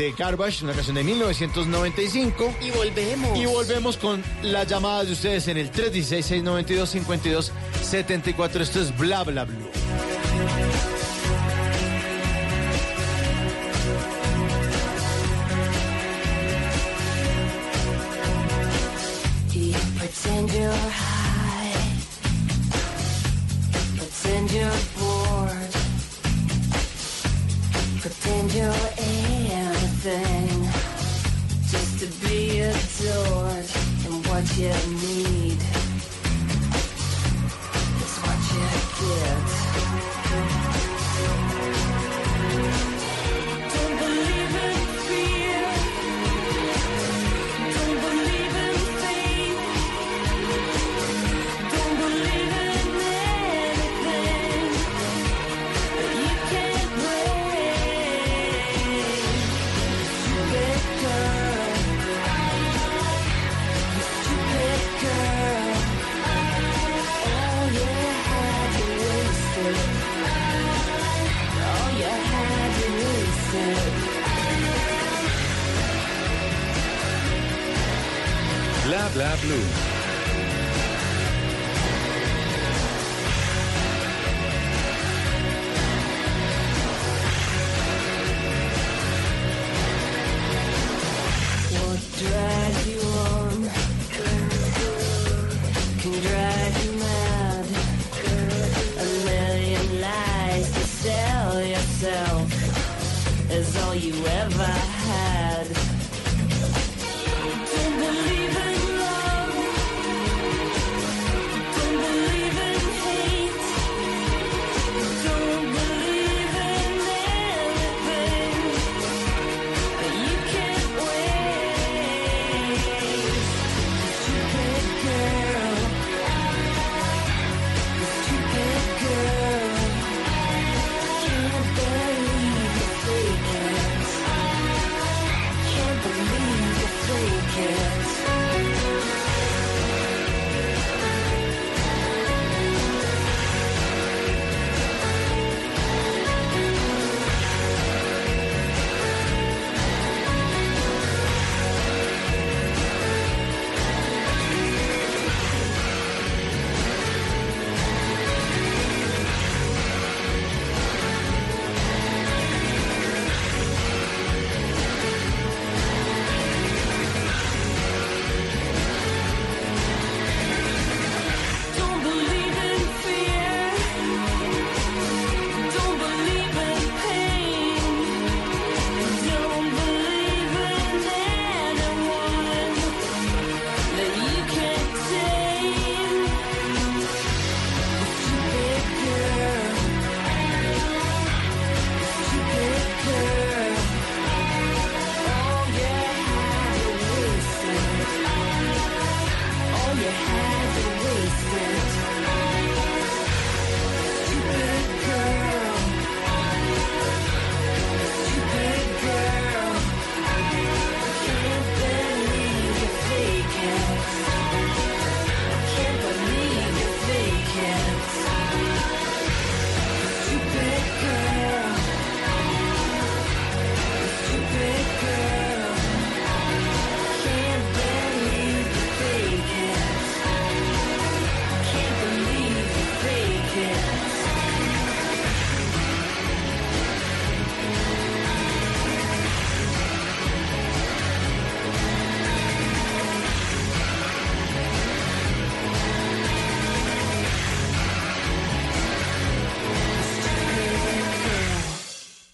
de Garbage, una canción de 1995. Y volvemos. Y volvemos con las llamadas de ustedes en el 316-692-5274. Esto es Bla Bla Blue. Pretend you're high, pretend you're bored, pretend you're just to be adored. And what you need Bla bla blue.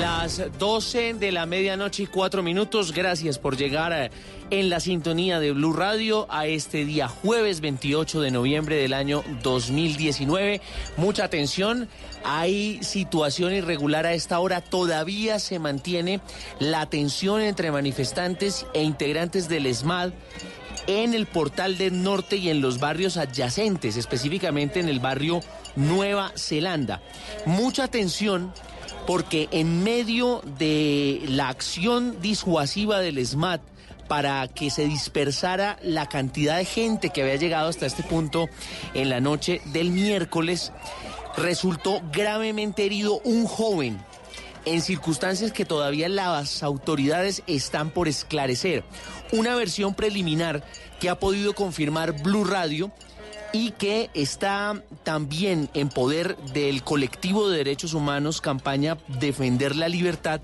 Las 12 de la medianoche y cuatro minutos. Gracias por llegar eh, en la sintonía de Blue Radio a este día jueves 28 de noviembre del año 2019. Mucha atención. Hay situación irregular a esta hora. Todavía se mantiene la tensión entre manifestantes e integrantes del ESMAD en el portal del norte y en los barrios adyacentes, específicamente en el barrio Nueva Zelanda. Mucha atención porque en medio de la acción disuasiva del SMAT para que se dispersara la cantidad de gente que había llegado hasta este punto en la noche del miércoles, resultó gravemente herido un joven en circunstancias que todavía las autoridades están por esclarecer. Una versión preliminar que ha podido confirmar Blue Radio y que está también en poder del colectivo de derechos humanos campaña Defender la Libertad,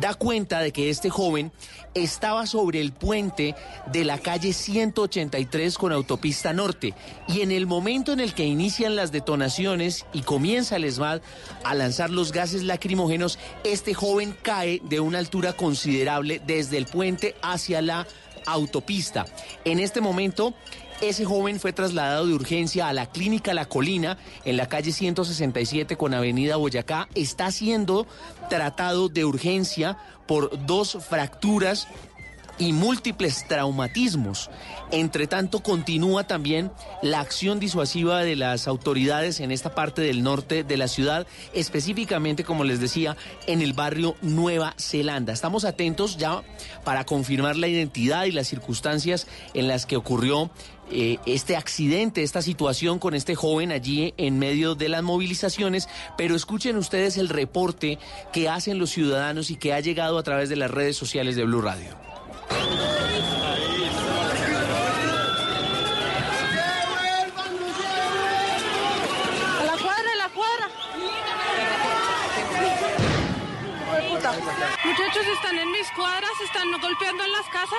da cuenta de que este joven estaba sobre el puente de la calle 183 con autopista norte y en el momento en el que inician las detonaciones y comienza el ESMAD a lanzar los gases lacrimógenos, este joven cae de una altura considerable desde el puente hacia la autopista. En este momento ese joven fue trasladado de urgencia a la clínica La Colina en la calle 167 con Avenida Boyacá. Está siendo tratado de urgencia por dos fracturas y múltiples traumatismos. Entre tanto, continúa también la acción disuasiva de las autoridades en esta parte del norte de la ciudad, específicamente, como les decía, en el barrio Nueva Zelanda. Estamos atentos ya para confirmar la identidad y las circunstancias en las que ocurrió eh, este accidente, esta situación con este joven allí en medio de las movilizaciones, pero escuchen ustedes el reporte que hacen los ciudadanos y que ha llegado a través de las redes sociales de Blue Radio. La cuadra, la cuadra. Muchachos están en mis cuadras, están golpeando en las casas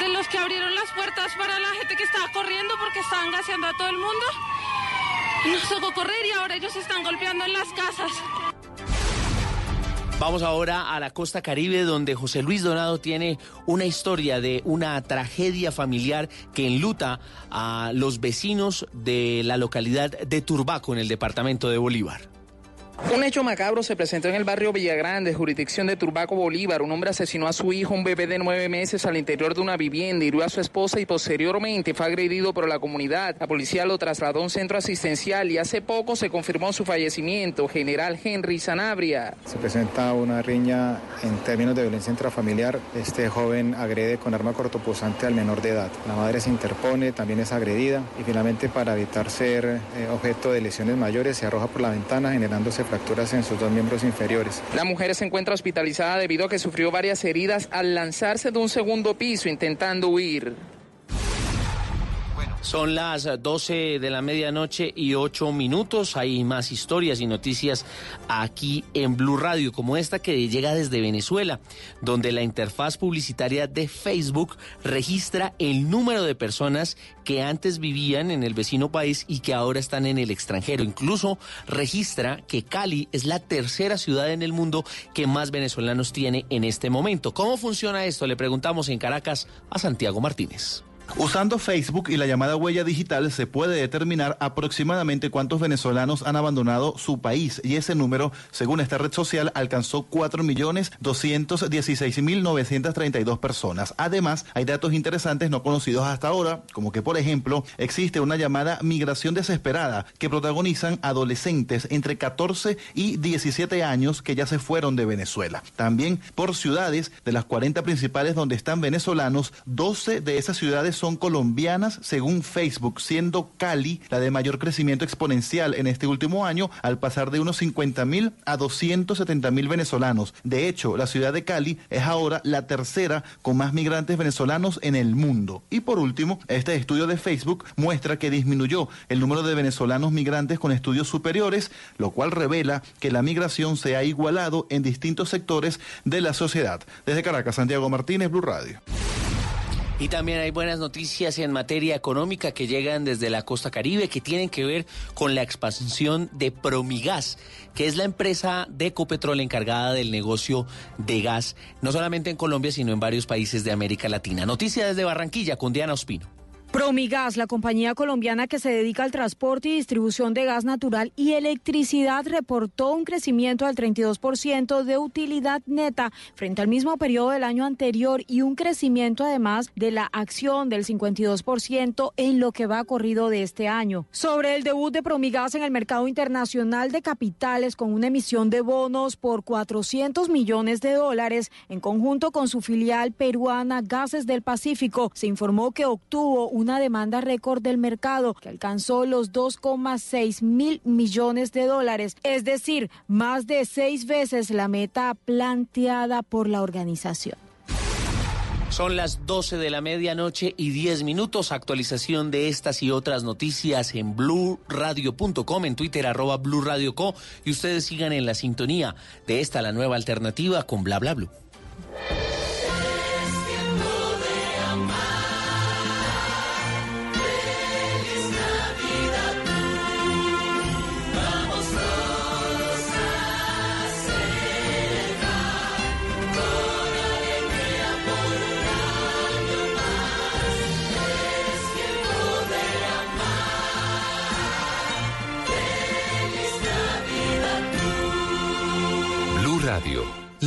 de los que abrieron las puertas para la gente que estaba corriendo porque estaban gaseando a todo el mundo. Nos tocó correr y ahora ellos están golpeando en las casas. Vamos ahora a la costa caribe donde José Luis Donado tiene una historia de una tragedia familiar que enluta a los vecinos de la localidad de Turbaco en el departamento de Bolívar. Un hecho macabro se presentó en el barrio Villagrande, jurisdicción de Turbaco, Bolívar. Un hombre asesinó a su hijo, un bebé de nueve meses, al interior de una vivienda, hirió a su esposa y posteriormente fue agredido por la comunidad. La policía lo trasladó a un centro asistencial y hace poco se confirmó su fallecimiento. General Henry Sanabria. Se presenta una riña en términos de violencia intrafamiliar. Este joven agrede con arma cortopunzante al menor de edad. La madre se interpone, también es agredida y finalmente para evitar ser eh, objeto de lesiones mayores se arroja por la ventana generándose fracturas en sus dos miembros inferiores. La mujer se encuentra hospitalizada debido a que sufrió varias heridas al lanzarse de un segundo piso intentando huir. Son las 12 de la medianoche y 8 minutos. Hay más historias y noticias aquí en Blue Radio, como esta que llega desde Venezuela, donde la interfaz publicitaria de Facebook registra el número de personas que antes vivían en el vecino país y que ahora están en el extranjero. Incluso registra que Cali es la tercera ciudad en el mundo que más venezolanos tiene en este momento. ¿Cómo funciona esto? Le preguntamos en Caracas a Santiago Martínez. Usando Facebook y la llamada huella digital se puede determinar aproximadamente cuántos venezolanos han abandonado su país y ese número, según esta red social, alcanzó 4.216.932 personas. Además, hay datos interesantes no conocidos hasta ahora, como que, por ejemplo, existe una llamada migración desesperada que protagonizan adolescentes entre 14 y 17 años que ya se fueron de Venezuela. También por ciudades, de las 40 principales donde están venezolanos, 12 de esas ciudades son colombianas según Facebook, siendo Cali la de mayor crecimiento exponencial en este último año al pasar de unos 50 mil a 270 mil venezolanos. De hecho, la ciudad de Cali es ahora la tercera con más migrantes venezolanos en el mundo. Y por último, este estudio de Facebook muestra que disminuyó el número de venezolanos migrantes con estudios superiores, lo cual revela que la migración se ha igualado en distintos sectores de la sociedad. Desde Caracas, Santiago Martínez, Blue Radio. Y también hay buenas noticias en materia económica que llegan desde la costa caribe que tienen que ver con la expansión de Promigas, que es la empresa de Ecopetrol encargada del negocio de gas, no solamente en Colombia, sino en varios países de América Latina. Noticia desde Barranquilla con Diana Ospino. Promigas, la compañía colombiana que se dedica al transporte y distribución de gas natural y electricidad, reportó un crecimiento del 32% de utilidad neta frente al mismo periodo del año anterior y un crecimiento además de la acción del 52% en lo que va corrido de este año. Sobre el debut de Promigas en el mercado internacional de capitales con una emisión de bonos por 400 millones de dólares en conjunto con su filial peruana Gases del Pacífico, se informó que obtuvo un una demanda récord del mercado que alcanzó los 2,6 mil millones de dólares, es decir, más de seis veces la meta planteada por la organización. Son las 12 de la medianoche y 10 minutos. Actualización de estas y otras noticias en blurradio.com, en Twitter arroba blurradioco y ustedes sigan en la sintonía de esta la nueva alternativa con bla bla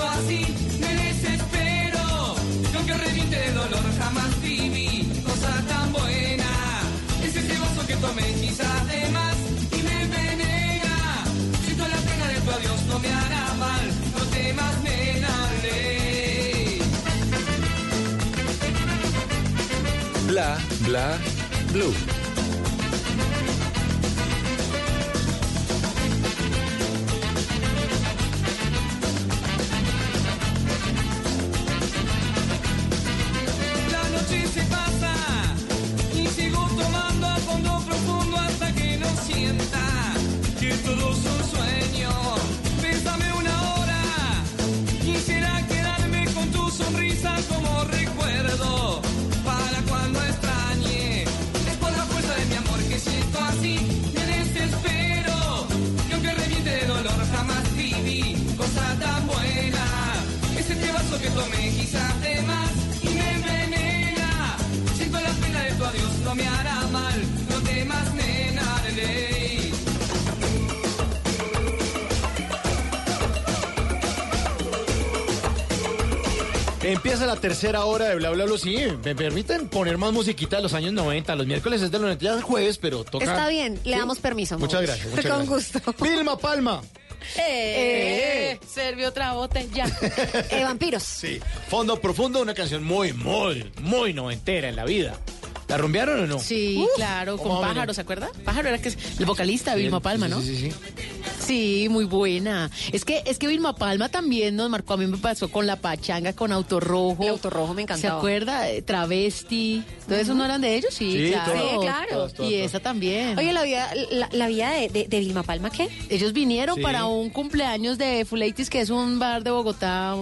Siento así me desespero y aunque reviente de dolor jamás viví cosa tan buena es ese vaso que tomé quizás de más y me envenena. Siento la pena de tu adiós, no me hará mal, no temas, nena. Bla, bla, blue. Tu Empieza la tercera hora de Bla Bla Bla. Sí, me permiten poner más musiquita de los años 90. Los miércoles es de los 90, ya es jueves, pero toca. Está bien, le damos permiso. Muchas gracias. Muchas Con gracias. gusto. Vilma Palma. Eh, Serve otra botella. eh, vampiros. Sí. Fondo Profundo, una canción muy, muy, muy noventera en la vida ¿La rumbearon o no? Sí, claro, ¿cómo con? Pájaro, ¿se acuerda? Pájaro era que es el vocalista, Sí, Vilma Palma, sí, ¿no? Sí, sí, sí. Sí, muy buena. Es que es que Vilma Palma también nos marcó. A mí me pasó con La Pachanga, con Autorrojo. El Autorrojo me encantaba. ¿Se acuerda? Eh, Travesti. ¿Todo eso no eran de ellos? Sí, Sí, claro. Sí, claro. y esa también. Oye, la vida, la, la vida de, de, de Vilma Palma, ¿qué? Ellos vinieron Sí. para un cumpleaños de Fuleitis, que es un bar de Bogotá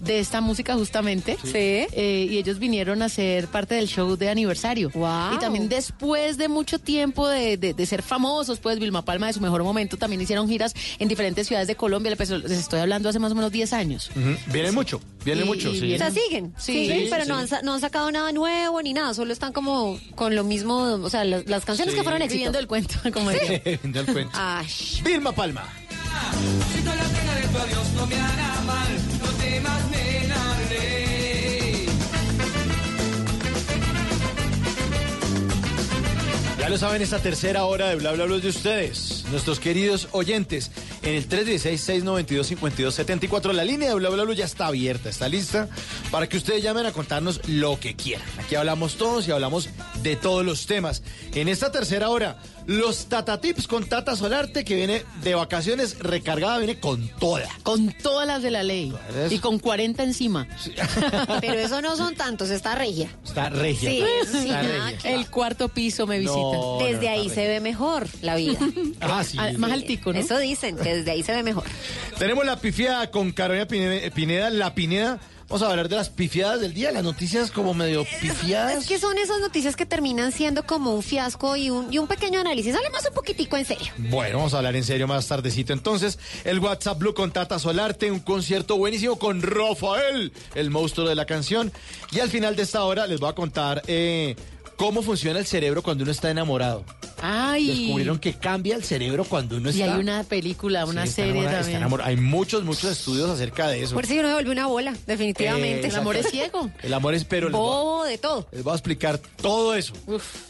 de esta música justamente. Sí. Eh, y ellos vinieron a ser parte del show de aniversario. Guau. Y también después de mucho tiempo de, de- de ser famosos, pues Vilma Palma de su mejor momento, también hicieron giras en diferentes ciudades de Colombia. Les les estoy hablando hace más o menos 10 años. Ujú. Viene mucho, viene Y- mucho, y sí. viene- O sea, siguen, Sí, siguen, sí, pero sí. No, han, no han sacado nada nuevo ni nada, solo están como con lo mismo, o sea, las, las canciones Sí. que fueron éxito. Viviendo el cuento, como diría. Viendo el cuento. Ay, Vilma Palma. Siento la pena de tu adiós, no me hará mal, no temas, nena. Ya lo saben, esta tercera hora de Bla Bla Bla es de ustedes, nuestros queridos oyentes. En el 316-692-5274, la línea de Bla Bla Bla ya está abierta, está lista para que ustedes llamen a contarnos lo que quieran. Aquí hablamos todos y hablamos de todos los temas. En esta tercera hora, los Tata Tips con Tata Solarte, que viene de vacaciones recargada, viene con toda. Con todas las de la ley. Y con 40 encima. pero eso no son tantos, está regia. Está regia. Sí, está sí, regia. El cuarto piso me visita. No, Desde ahí regia. se ve mejor la vida. Ah, Ah, más altico, ¿no? Eso dicen, que desde ahí se ve mejor. Tenemos la pifiada con Carolina Pine- Pineda, la Pineda. Vamos a hablar de las pifiadas del día, las noticias como medio pifiadas. Es que son esas noticias que terminan siendo como un fiasco y un, y un pequeño análisis. Hablemos un poquitico en serio. Bueno, vamos a hablar en serio más tardecito. Entonces, el WhatsApp Blue con Tata Solarte, un concierto buenísimo con Rafael, el monstruo de la canción. Y al final de esta hora les voy a contar eh, cómo funciona el cerebro cuando uno está enamorado. Ay. Descubrieron que cambia el cerebro cuando uno Y está... hay una película, una Sí, serie también. enamorado. Hay muchos, muchos estudios acerca de eso. Por si uno se vuelve una bola, definitivamente. Eh, El amor es ciego. El amor es pero... Bobo de todo. Les voy a explicar todo eso.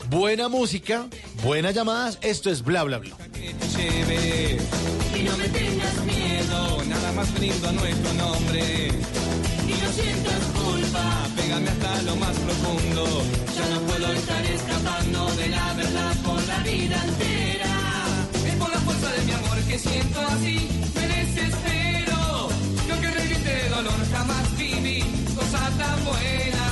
Buena música, buenas llamadas. Esto es bla bla bla. Y no me tengas miedo, nada más brindo a nuestro nombre. Y no sientas pégame hasta lo más profundo. Ya no puedo estar escapando de la verdad por la vida entera. Es por la fuerza de mi amor que siento así, me desespero. Yo que reviente de dolor jamás viví cosa tan buena.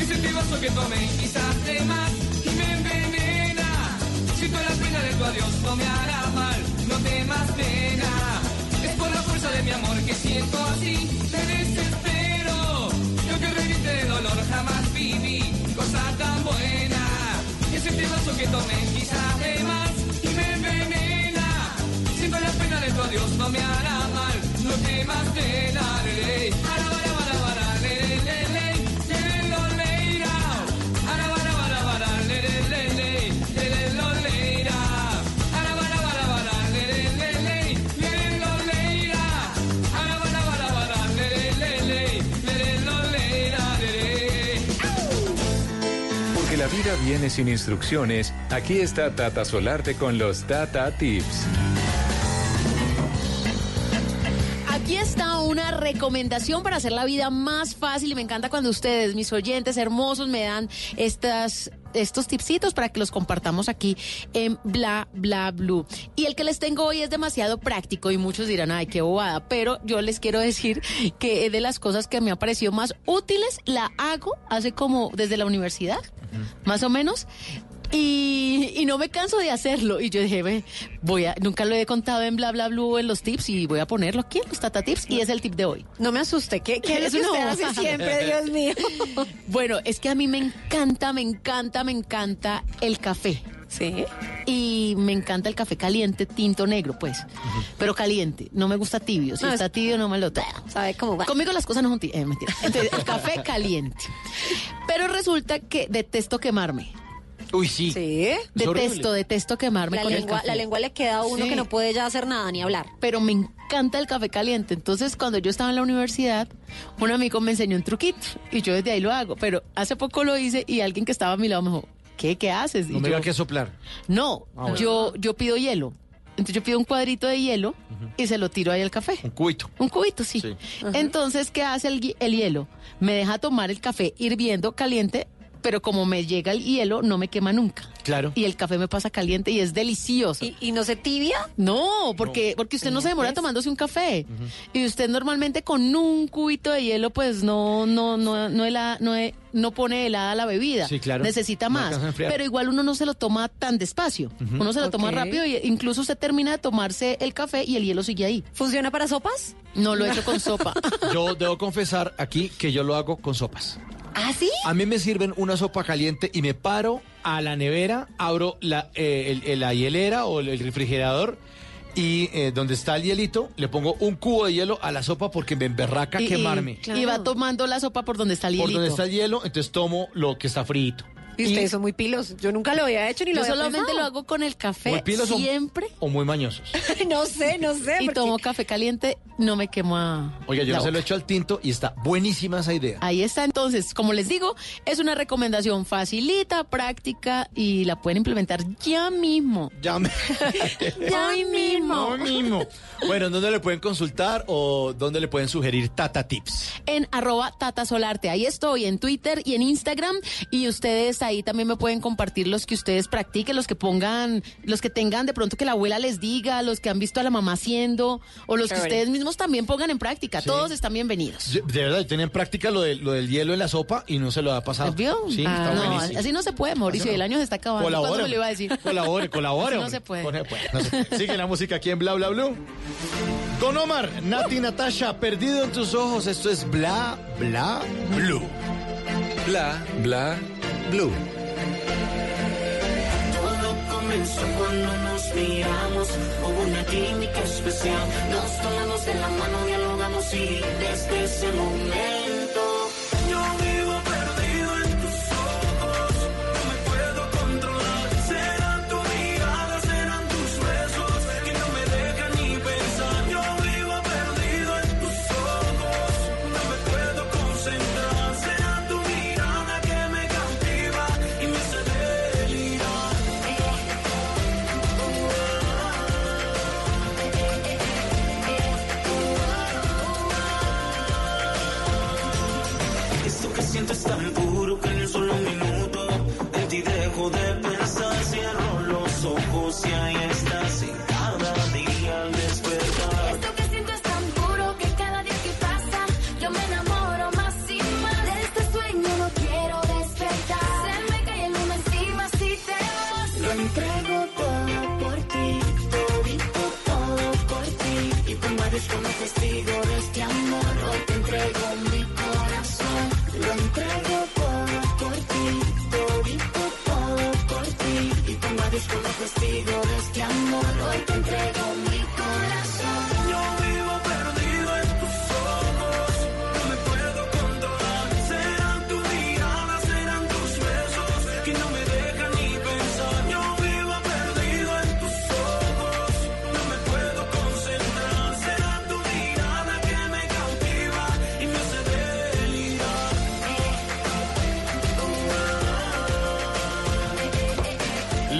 Ese pibazo que tomé quizás de más y me envenena. Siento la pena de tu adiós, no me hará mal, no temas pena. Es por la fuerza de mi amor que siento así, me desespero. Que tomé quizás de más y me envenena. Siento la pena de tu adiós, no me hará mal, no temas pena. le, le. La vida viene sin instrucciones, aquí está Tata Solarte con los Tata Tips. Aquí está una recomendación para hacer la vida más fácil y me encanta cuando ustedes, mis oyentes hermosos, me dan estas estos tipsitos para que los compartamos aquí en Bla Bla Blue. Y el que les tengo hoy es demasiado práctico y muchos dirán, ay, qué bobada, pero yo les quiero decir que de las cosas que me ha parecido más útiles, la hago hace como desde la universidad, más o menos. Y, y no me canso de hacerlo. Y yo dije, ve, voy a, nunca lo he contado en bla bla blue en los tips y voy a ponerlo aquí en los Tata Tips y es el tip de hoy. No me asuste, ¿qué, qué es lo que usted hace siempre, Dios mío? Bueno, es que a mí me encanta, me encanta, me encanta el café. Sí. Y me encanta el café caliente, tinto negro, pues. Pero caliente, no me gusta tibio. Si No, está es- tibio, no me lo tomo. ¿Sabe cómo va? Conmigo las cosas no son tibias, eh, mentira. Entonces, el café caliente. Pero resulta que detesto quemarme. Uy, sí. Sí. Detesto, detesto quemarme La con el lengua, café. la lengua le queda a uno Sí. que no puede ya hacer nada ni hablar. pero me encanta el café caliente. Entonces, cuando yo estaba en la universidad, un amigo me enseñó un truquito y yo desde ahí lo hago. Pero hace poco lo hice y alguien que estaba a mi lado me dijo, ¿qué, qué haces? No Y me yo, que soplar. no, Ah, bueno. yo, yo pido hielo. Entonces yo pido un cuadrito de hielo y se lo tiro ahí al café. Un cubito. Un cubito, sí. Sí. Entonces, ¿qué hace el, el hielo? Me deja tomar el café hirviendo caliente pero como me llega el hielo, no me quema nunca. Claro. Y el café me pasa caliente y es delicioso. ¿Y, no se tibia? No, porque, porque usted no se demora tomándose un café. Y usted normalmente con un cubito de hielo, pues no, no, no, no, hela- no, he- no pone helada la bebida. Sí, claro. Necesita No más. Pero igual uno no se lo toma tan despacio. Uno se lo toma rápido y incluso usted termina de tomarse el café y el hielo sigue ahí. ¿Funciona para sopas? No lo he hecho con sopa. Yo debo confesar aquí que yo lo hago con sopas. ¿Ah, sí? A mí me sirven una sopa caliente y me paro a la nevera, abro la, eh, el- el- la hielera o el, refrigerador y eh, donde está el hielito, le pongo un cubo de hielo a la sopa porque me emberraca Y- y- quemarme. Y, va tomando la sopa por donde está el Por hielito. donde está el hielo, entonces tomo lo que está frito. Y ustedes son muy pilos. Yo nunca lo había hecho ni lo Yo había solamente pensado. lo hago con el café. Muy pilos o- siempre. O muy mañosos. no sé, no sé. Y porque- tomo café caliente, no me quema. Oiga, yo la no se lo he hecho al tinto y está buenísima esa idea. Ahí está, entonces, como les digo, es una recomendación facilita, práctica y la pueden implementar ya mismo. Ya me... Hoy mismo. Hoy mismo. Bueno, ¿dónde le pueden consultar o dónde le pueden sugerir Tata Tips? En arroba Tata Solarte. Ahí estoy, en Twitter y en Instagram. Y ustedes ahí también me pueden compartir los que ustedes practiquen, los que pongan, los que tengan de pronto que la abuela les diga, los que han visto a la mamá haciendo, o los que Chévere. ustedes mismos también pongan en práctica. Todos están bienvenidos. De de verdad, tienen en práctica lo, de- lo del hielo en la sopa y no se lo ha pasado. ¿Vio? Sí, Ah, está no, buenísimo. así no se puede, Mauricio. No. El año se está acabando. ¿Cuándo Colabore. me lo iba a decir? Colabore, colabore. No se puede. Pues, no se puede. Sigue la música aquí en Bla Bla Blue. Don Omar, Nati Natasha, perdido en tus ojos. Esto es Bla Bla Blue. Bla, bla, Todo comenzó cuando nos miramos, hubo una química especial. Nos tomamos de la mano, dialogamos y desde ese momento entrego todo por ti, todito todo por ti. Y con varios como testigo de este amor, hoy te entrego mi corazón. Lo entrego todo por ti, todito todo por ti. Y con varios como testigo de este amor, hoy te entrego mi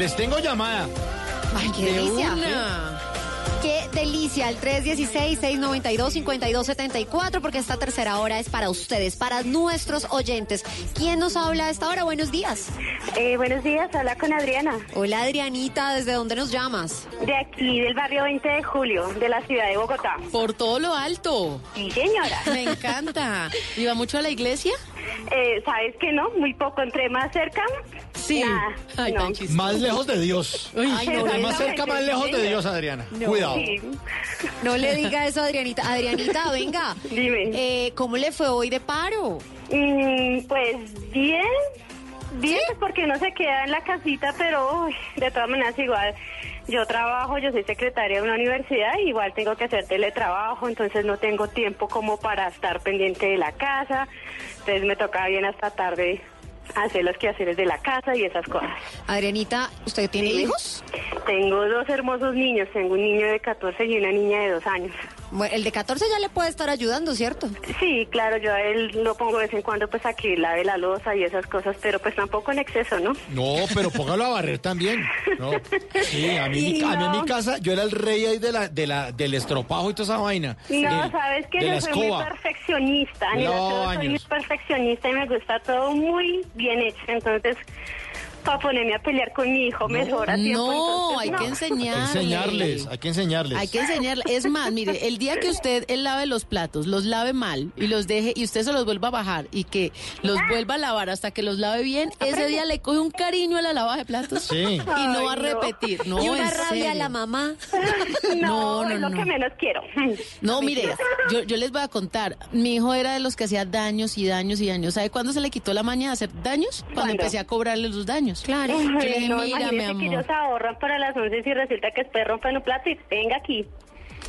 Les tengo llamada. Ay, qué De delicia. una. Qué delicia, el 316-692-5274, porque esta tercera hora es para ustedes, para nuestros oyentes. ¿Quién nos habla a esta hora? Buenos días. Eh, buenos días, habla con Adriana. Hola Adrianita, ¿desde dónde nos llamas? De aquí, del barrio 20 de julio, de la ciudad de Bogotá. Por todo lo alto. Sí, señora. Me encanta. ¿Iba mucho a la iglesia? Eh, ¿Sabes que no? Muy poco, entre más cerca. Sí. Nada, Ay, no. tan chistoso. Más lejos de Dios. Ay, no, Entre no, más cerca, más lejos de Dios, Adriana. Cuidado. Sí. No le diga eso a Adrianita. Adrianita, venga. Dime. Eh, ¿Cómo le fue hoy de paro? Mm, pues bien, bien, pues porque uno se queda en la casita, pero uy, de todas maneras igual. Yo trabajo, yo soy secretaria de una universidad, y igual tengo que hacer teletrabajo, entonces no tengo tiempo como para estar pendiente de la casa, entonces me toca bien hasta tarde hacer los quehaceres de la casa y esas cosas. Adrianita, ¿usted tiene hijos? Tengo dos hermosos niños, tengo un niño de 14 y una niña de 2 años. Bueno, el de 14 ya le puede estar ayudando, ¿cierto? Sí, claro, yo a él lo pongo de vez en cuando pues a que lave la losa y esas cosas, pero pues tampoco en exceso, ¿no? No, pero póngalo a barrer también. No. Sí, a mí, a mí en mi casa, yo era el rey ahí de la, de la, del estropajo y toda esa vaina. No, sabes que yo soy muy perfeccionista, Yo soy muy perfeccionista y me gusta todo muy bien hecho, entonces para ponerme a pelear con mi hijo me sobra tiempo. No, entonces, hay no. que enseñarle. enseñarles, hay que enseñarles. Hay que enseñarle. Es más, mire, el día que usted él lave los platos, los lave mal y los deje y usted se los vuelva a bajar y que los vuelva a lavar hasta que los lave bien, ese día le coge un cariño a la lava de platos Sí. y no va a repetir. No, y una en rabia a la mamá. No, No, no, es lo no. que menos quiero. No, mire, yo, yo les voy a contar. Mi hijo era de los que hacía daños y daños y daños. ¿Sabe cuándo se le quitó la maña de hacer daños? Cuando ¿Cuándo? empecé a cobrarle los daños. Claro. Ay, no, mira, mi imagínese que ellos amor. ahorran para las 11 y resulta que después rompen un plato y venga aquí.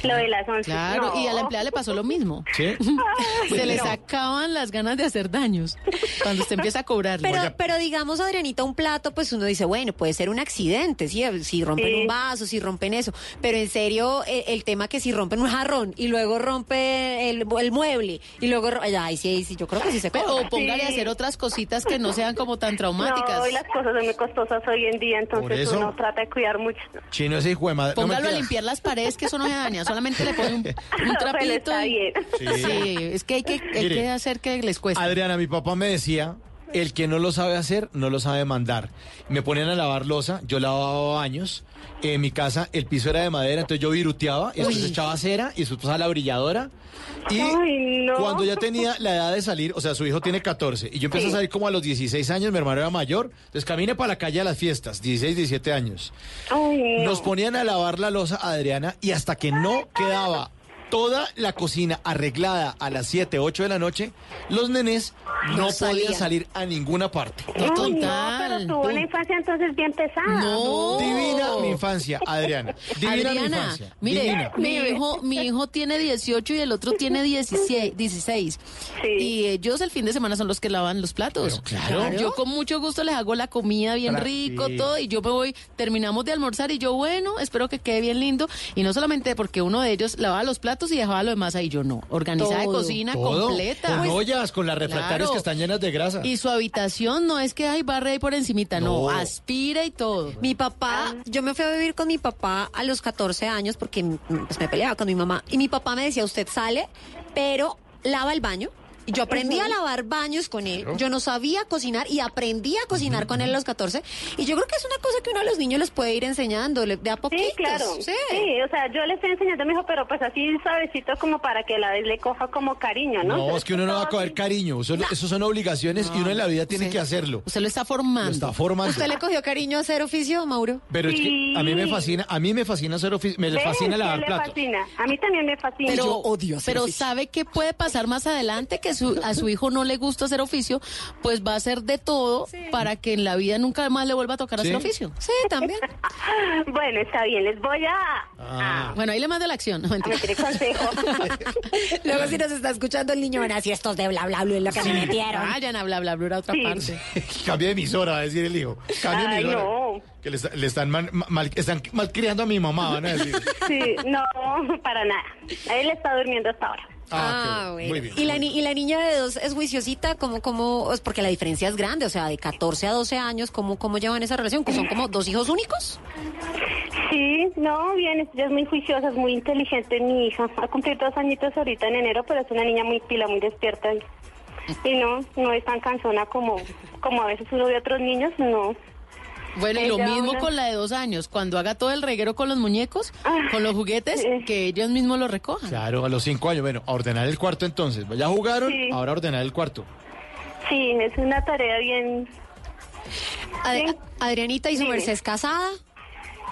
Lo de las 11. Claro, no. y a la empleada le pasó lo mismo. ¿Sí? Se le sacaban las ganas de hacer daños cuando usted empieza a cobrarle. Pero, pero digamos, Adrianita, un plato, pues uno dice, bueno, puede ser un accidente, ¿sí? si rompen Sí. un vaso, si rompen eso. Pero en serio, el, el tema que si rompen un jarrón y luego rompe el, el mueble y luego... Ay, sí, sí, yo creo que sí se cobra. o póngale a Sí. hacer otras cositas que no sean como tan traumáticas. No, y las cosas son muy costosas hoy en día, entonces eso- uno trata de cuidar mucho. Chino ese hijo de madre. no, Póngalo a limpiar las paredes, que eso no se daña. Solamente le pone un, un trapito. está y- bien. Sí. Sí, es que hay que, hay Mire. que hacer que les cueste. Adriana, mi papá me decía, el que no lo sabe hacer, no lo sabe mandar. Me ponían a lavar losa, yo lavaba baños. En mi casa el piso era de madera, entonces yo viruteaba y después echaba cera y después pasaba la brilladora. Y Ay, no. cuando ya tenía la edad de salir, o sea, su hijo tiene 14 y yo empecé a salir como a los 16 años, mi hermano era mayor, entonces camine para la calle a las fiestas, 16, 17 años. Ay, no. Nos ponían a lavar la losa, Adriana, y hasta que no quedaba toda la cocina arreglada a las 7, 8 de la noche, los nenes no, No podían salir a ninguna parte. No, Ay, no, total. pero tuvo una infancia entonces bien pesada. No. Divina mi infancia, Adriana. Divina mi Adriana, infancia. mire, Divina. mi hijo, mi hijo tiene 18 y el otro tiene 16. 16. Sí. Y ellos el fin de semana son los que lavan los platos. Pero claro. Yo con mucho gusto les hago la comida bien rico, sí. todo, y yo me voy, terminamos de almorzar y yo, bueno, espero que quede bien lindo. Y no solamente porque uno de ellos lavaba los platos y dejaba lo demás ahí, yo no. Organizada de cocina Todo. completa. Con ollas, con las refractarias Claro. que están llenas de grasa. Y su habitación no es que hay barre ahí por encimita, no, No. aspira y todo. Mi papá, yo me fui a vivir con mi papá a los 14 años porque pues, me peleaba con mi mamá. Y mi papá me decía, usted sale, pero lava el baño. Yo aprendí a lavar baños con él. Yo no sabía cocinar y aprendí a cocinar con él a los 14. Y yo creo que es una cosa que uno a los niños les puede ir enseñando le- de a poquitos. Sí, claro. Sí. Sí. o sea, yo le estoy enseñando a mi hijo, pero pues así suavecito como para que a la vez le coja como cariño, ¿no? No, es que uno no va a coger cariño. Eso, eso son obligaciones y uno en la vida tiene Sí. que hacerlo. Usted lo está formando. Lo está formando. ¿Usted le cogió cariño a hacer oficio, Mauro? Pero es que a mí me fascina, a mí me fascina hacer oficio, me fascina lavar platos. fascina. A mí también me fascina. Pero, Yo odio hacer pero oficio. ¿sabe qué puede pasar más adelante? Que su- a su hijo no le gusta hacer oficio, pues va a hacer de todo para que en la vida nunca más le vuelva a tocar Sí. hacer oficio. Sí, también. Bueno, está bien, les voy a... Ah. Bueno, ahí le mando la acción. No, a mentira. meter consejo. Luego si nos está escuchando el niño, van así estos de bla, bla, bla, lo que me metieron. Vayan a bla, bla, bla, a otra Sí. parte. Cambia de emisora, va a decir el hijo. Cambia de Ay, emisora. no. Que le, está- le están mal, mal- están malcriando a mi mamá, van a decir. Sí, no, para nada. Él está durmiendo hasta ahora. Ah, bueno. bueno. Muy bien. ¿Y la, ni- y la niña de dos es juiciosita, como, como, es porque la diferencia es grande, o sea, de 14 a 12 años, ¿cómo, cómo llevan esa relación? ¿Que son como dos hijos únicos? Sí, no, bien, ella es muy juiciosa, es muy inteligente mi hija. Va a cumplir dos añitos ahorita en enero, pero es una niña muy pila, muy despierta. Y, y no, no es tan cansona como, como a veces uno de otros niños, no. Bueno, y lo mismo una- con la de dos años. Cuando haga todo el reguero con los muñecos, Ah, con los juguetes, sí. que ellos mismos lo recojan. Claro, a los cinco años. Bueno, a ordenar el cuarto entonces. Ya jugaron, Sí. ahora a ordenar el cuarto. Sí, es una tarea bien... Ad- Sí. Adrianita y su merced es casada.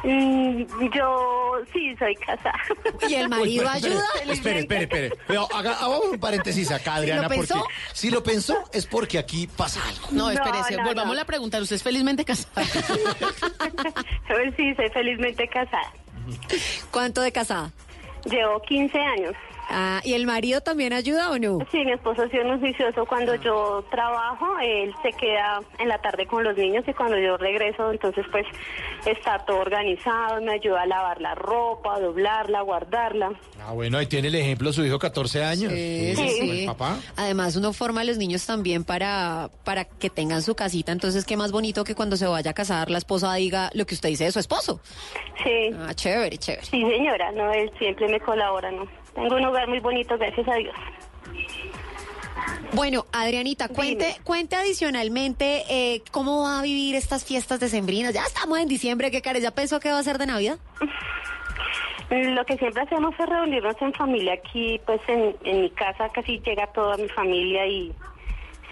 Mm, yo sí soy casada. ¿Y el marido Uy, espere, ayuda? Espere, espere, espere. Pero haga, hagamos un paréntesis acá, Adriana, pensó? porque si lo pensó es porque aquí pasa algo. No, No, espérese, no, volvamos no. a preguntar. ¿Usted es felizmente casada? A ver, sí, soy felizmente casada. ¿Cuánto de casada? Llevo 15 años. Ah, ¿y el marido también ayuda o no? Sí, mi esposo sí es muy juicioso. Cuando yo trabajo, él se queda en la tarde con los niños y cuando yo regreso, entonces pues está todo organizado, me ayuda a lavar la ropa, a doblarla, a guardarla. Ah, bueno, ahí tiene el ejemplo su hijo 14 años. Sí, sí, sí. Papá. Además, uno forma a los niños también para, para que tengan su casita. Entonces, qué más bonito que cuando se vaya a casar, la esposa diga lo que usted dice de su esposo. Sí. Ah, chévere, chévere. Sí, señora, no, él siempre me colabora, ¿no? Tengo un hogar muy bonito, gracias a Dios. Bueno, Adrianita, cuente, cuente adicionalmente eh, cómo va a vivir estas fiestas decembrinas. Ya estamos en diciembre, ¿qué cara? ¿Ya pensó que va a ser de Navidad? Lo que siempre hacemos es reunirnos en familia aquí, pues en, en mi casa casi llega toda mi familia y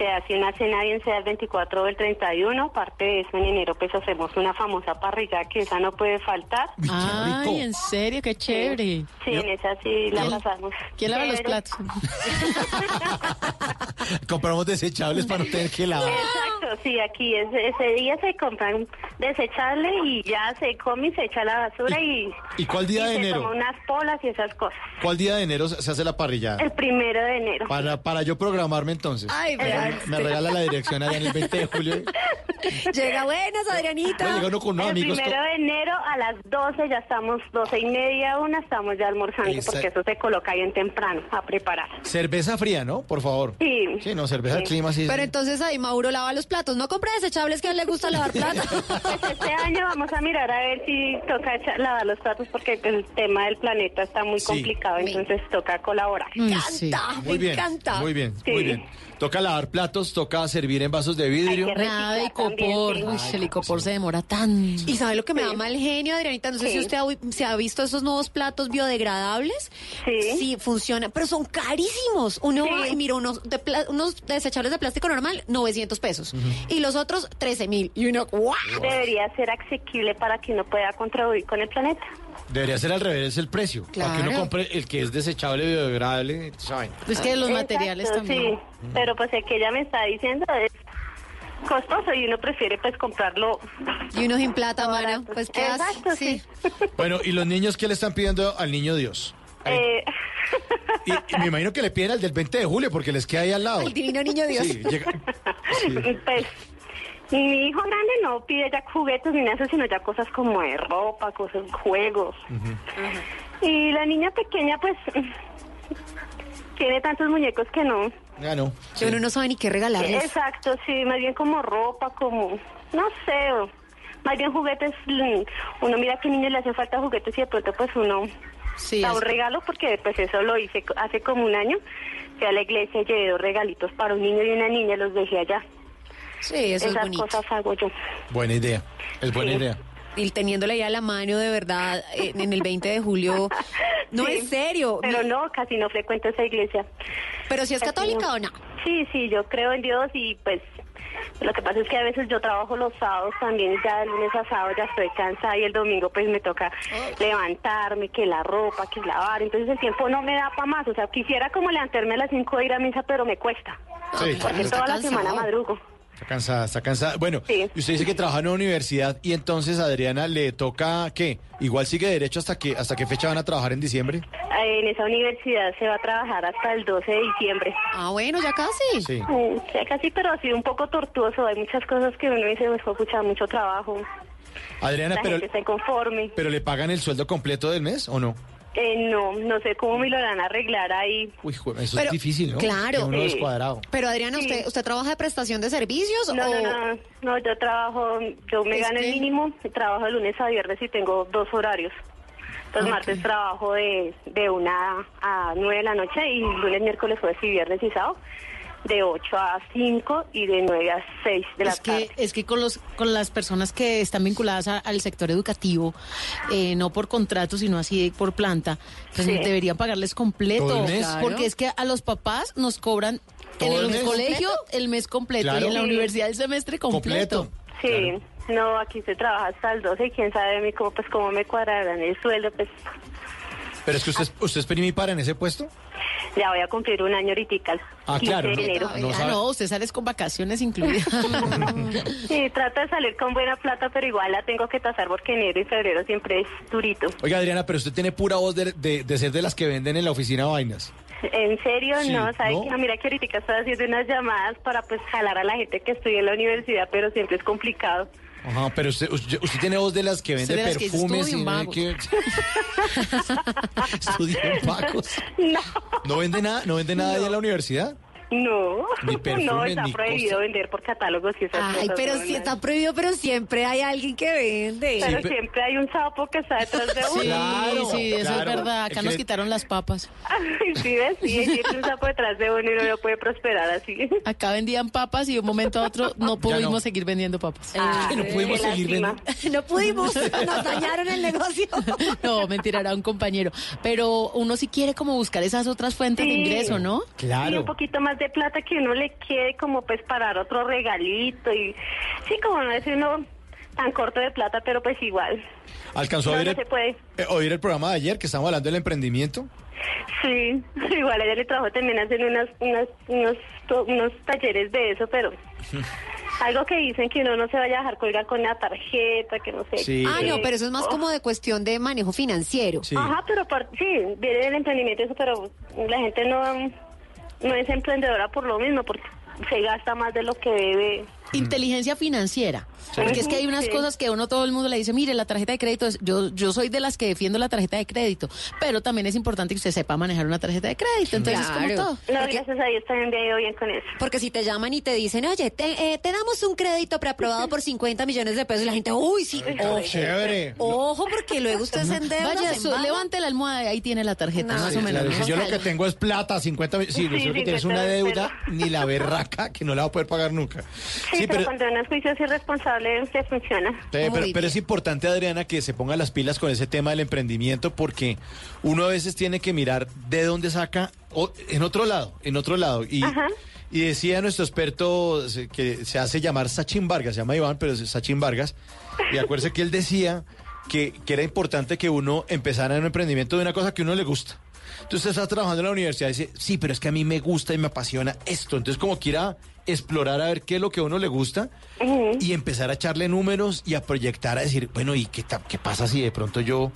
se hace una cena bien sea el 24 o el 31. Aparte de eso, en enero pues hacemos una famosa parrilla que esa no puede faltar. Ay, en serio, qué chévere. Sí, en esa sí la ¿Quién- pasamos. ¿Quién lava los platos? Compramos desechables para no tener que lavar. Exacto, sí, aquí es- ese día se compran desechables y ya se come y se echa a la basura y, ¿Y cuál día y de se enero? toma unas polas y esas cosas. ¿Cuál día de enero se hace la parrillada? El primero de enero. Para, para yo programarme entonces. Ay, vea Me regala la dirección allá en el 20 de julio. Llega buenas, Adrianita. llega uno con unos el amigos. to- primero de enero a las 12 ya estamos, 12 y media, una, estamos ya almorzando Esa- porque eso se coloca bien temprano a preparar. Cerveza fría, ¿no? Por favor. Sí. Sí, no, cerveza de Sí. clima sí. Pero entonces ahí Mauro lava los platos. No compre desechables que a él le gusta lavar platos. Pues este año vamos a mirar a ver si toca lavar los platos porque el tema del planeta está muy Sí. complicado, entonces toca colaborar. Me encanta, Muy me bien, encanta. muy bien, Sí. muy bien. Toca lavar platos, toca servir en vasos de vidrio. Hay que Nada de también, icopor. sí. Uy, el icopor se demora tanto. ¿Y sabe lo que me da mal genio, Adrianita? No sé si usted ha, se ha visto esos nuevos platos biodegradables. Sí. Sí, funciona, pero son carísimos. Uno Sí. va y mira unos, de pla- unos desechables de plástico normal, 900 pesos. Y los otros, 13 mil. Y uno, ¡wow! Debería ser asequible para que uno pueda contribuir con el planeta. Debería ser al revés el precio. Para que uno Claro. compre el que es desechable, biodegradable. ¿saben? Es que los Exacto, materiales también. Sí, pero pues el que ella me está diciendo es costoso y uno prefiere pues comprarlo. Y uno sin plata, mano. Pues qué hace? Exacto, sí. Bueno, ¿y los niños qué le están pidiendo al niño Dios? Eh, Y, y me imagino que le piden al del 20 de julio porque les queda ahí al lado. El divino niño Dios. Sí, llega- sí. pues mi hijo grande no pide ya juguetes ni nada, sino ya cosas como de ropa, cosas, juegos. Y la niña pequeña pues tiene tantos muñecos que no. Ah, no. Que uno no sabe ni qué regalarles. Exacto, sí, más bien como ropa, como, no sé, o más bien juguetes. mm, Uno mira que niños le hace falta juguetes y de pronto pues uno Sí, da es- un regalo porque pues eso lo hice hace como un año. Fui a la iglesia, llevé dos regalitos para un niño y una niña, los dejé allá. Sí, eso es Esas bonito. cosas hago yo. Buena idea. Es buena Sí. idea. Y teniéndole ya la mano de verdad en el 20 de julio. No, Sí, en serio. Pero Mi- no, casi no frecuento esa iglesia. Pero si es Casi católica no. o no. Sí, sí, yo creo en Dios y pues lo que pasa es que a veces yo trabajo los sábados también, ya de lunes a sábado ya estoy cansada y el domingo pues me toca levantarme, que la ropa, que lavar, entonces el tiempo no me da para más, o sea, quisiera como levantarme a las 5 de ir a misa, pero me cuesta, Sí, porque está toda la cansado. semana madrugo. Está cansada, está cansada. Bueno, Sí. y usted dice que trabaja en una universidad y entonces Adriana le toca ¿qué? Igual sigue derecho hasta que hasta qué fecha van a trabajar en diciembre? Eh, En esa universidad se va a trabajar hasta el 12 de diciembre. Ah, bueno, ya casi. Sí. Ya casi, pero ha sido un poco tortuoso, hay muchas cosas que uno dice, me fue escuchar mucho trabajo, Adriana, la pero gente está inconforme. pero le pagan el sueldo completo del mes o no? Eh, no, no sé cómo me lo van a arreglar ahí. Uy, eso Pero, es difícil, ¿no? claro. Uno Sí. Pero Adriana, Sí. ¿usted, ¿usted trabaja de prestación de servicios No, o...? no, no, no, yo trabajo, yo me gano que- el mínimo, trabajo de lunes a viernes y tengo dos horarios. Los martes trabajo de, de una a nueve de la noche y lunes, miércoles, jueves y viernes y sábado de 8 a 5 y de 9 a 6 de la es que, tarde. es que con los con las personas que están vinculadas a- al sector educativo, eh, no por contrato, sino así por planta, pues Sí. deberían pagarles completo. ¿Todo el mes? Claro. Porque es que a los papás nos cobran en ¿Todo el el mes? colegio el mes completo Claro. y en la Sí. universidad el semestre completo. Sí, no, aquí se trabaja hasta el 12 y quién sabe mí cómo, pues, cómo me cuadrarán el sueldo, pues Pero es que usted, usted es para en ese puesto. Ya voy a cumplir un año ahorita. Ah, 15 claro, de no, enero. no ah, no, usted sales con vacaciones incluidas. Sí, trato de salir con buena plata, pero igual la tengo que tasar porque enero y febrero siempre es durito. Oiga, Adriana, pero usted tiene pura voz de, de- de ser de las que venden en la oficina vainas. En serio, Sí, no, ¿sabes ¿no? qué? Mira que ahorita estoy haciendo unas llamadas para pues jalar a la gente que estudia en la universidad, pero siempre es complicado. Ajá, pero usted, usted, usted tiene voz de las que vende las que perfumes y no vagos. qué. Estudian pagos. No, ¿No vende nada, no vende nada allá en la universidad? No, no, está ni prohibido cosa. vender por catálogos y esas Ay, cosas. pero sí no. está prohibido, pero siempre hay alguien que vende. Pero siempre hay un sapo que está detrás de uno. Sí, Claro, sí, eso claro. es verdad. Es Acá que- nos quitaron las papas. Ay, sí, ves, sí, hay siempre un sapo detrás de uno y no puede prosperar así. Acá vendían papas y de un momento a otro no pudimos no. seguir vendiendo papas. Ah, no pudimos seguir vendiendo. No pudimos, nos dañaron el negocio. No, mentira, era un compañero. Pero uno sí quiere como buscar esas otras fuentes de ingreso, ¿no? Y Claro. un poquito más de plata que uno le quede como pues para dar otro regalito y sí, como no es uno tan corto de plata, pero pues igual. ¿Alcanzó a No, oír no el, se puede. eh, oír el programa de ayer que estamos hablando del emprendimiento? Sí, igual a ella le trabajo también hacen unas, unas, unos, to- unos talleres de eso, pero algo que dicen que uno no se vaya a dejar colgar con la tarjeta, que no sé. Sí, Ah, no, pero eso es más como de cuestión de manejo financiero. Sí. Ajá, pero por- sí, viene del emprendimiento eso, pero la gente no, no es emprendedora por lo mismo, porque se gasta más de lo que debe. Inteligencia financiera. Porque es que hay unas cosas que uno todo el mundo le dice, mire, la tarjeta de crédito, es, yo, yo soy de las que defiendo la tarjeta de crédito, pero también es importante que usted sepa manejar una tarjeta de crédito. Entonces, Claro. como todo. No, gracias a Dios también me ha ido bien con eso. Porque si te llaman y te dicen, oye, te, eh, te damos un crédito preaprobado por 50 millones de pesos, y la gente, uy, sí, ojo, Chévere. ojo, porque luego usted se endeuda. Vaya, su- levante la almohada y ahí tiene la tarjeta, No, más sí, o menos. Si yo lo que tengo es plata, 50 mil. Sí, Sí, que tienes 50 una de deuda, ni la berraca que no la va a poder pagar nunca. Sí, pero, cuando uno es y responsable, se funciona. Pero, Muy pero es importante, Adriana, que se ponga las pilas con ese tema del emprendimiento porque uno a veces tiene que mirar de dónde saca, o, en otro lado, en otro lado. Y, y decía nuestro experto que se hace llamar Sachin Vargas, se llama Iván, pero es Sachin Vargas. Y acuérdese que él decía que, que era importante que uno empezara en un emprendimiento de una cosa que a uno le gusta. Entonces usted está trabajando en la universidad y dice, sí, pero es que a mí me gusta y me apasiona esto. Entonces como quiera explorar a ver qué es lo que a uno le gusta y empezar a echarle números y a proyectar, a decir, bueno, ¿y qué, qué pasa si de pronto yo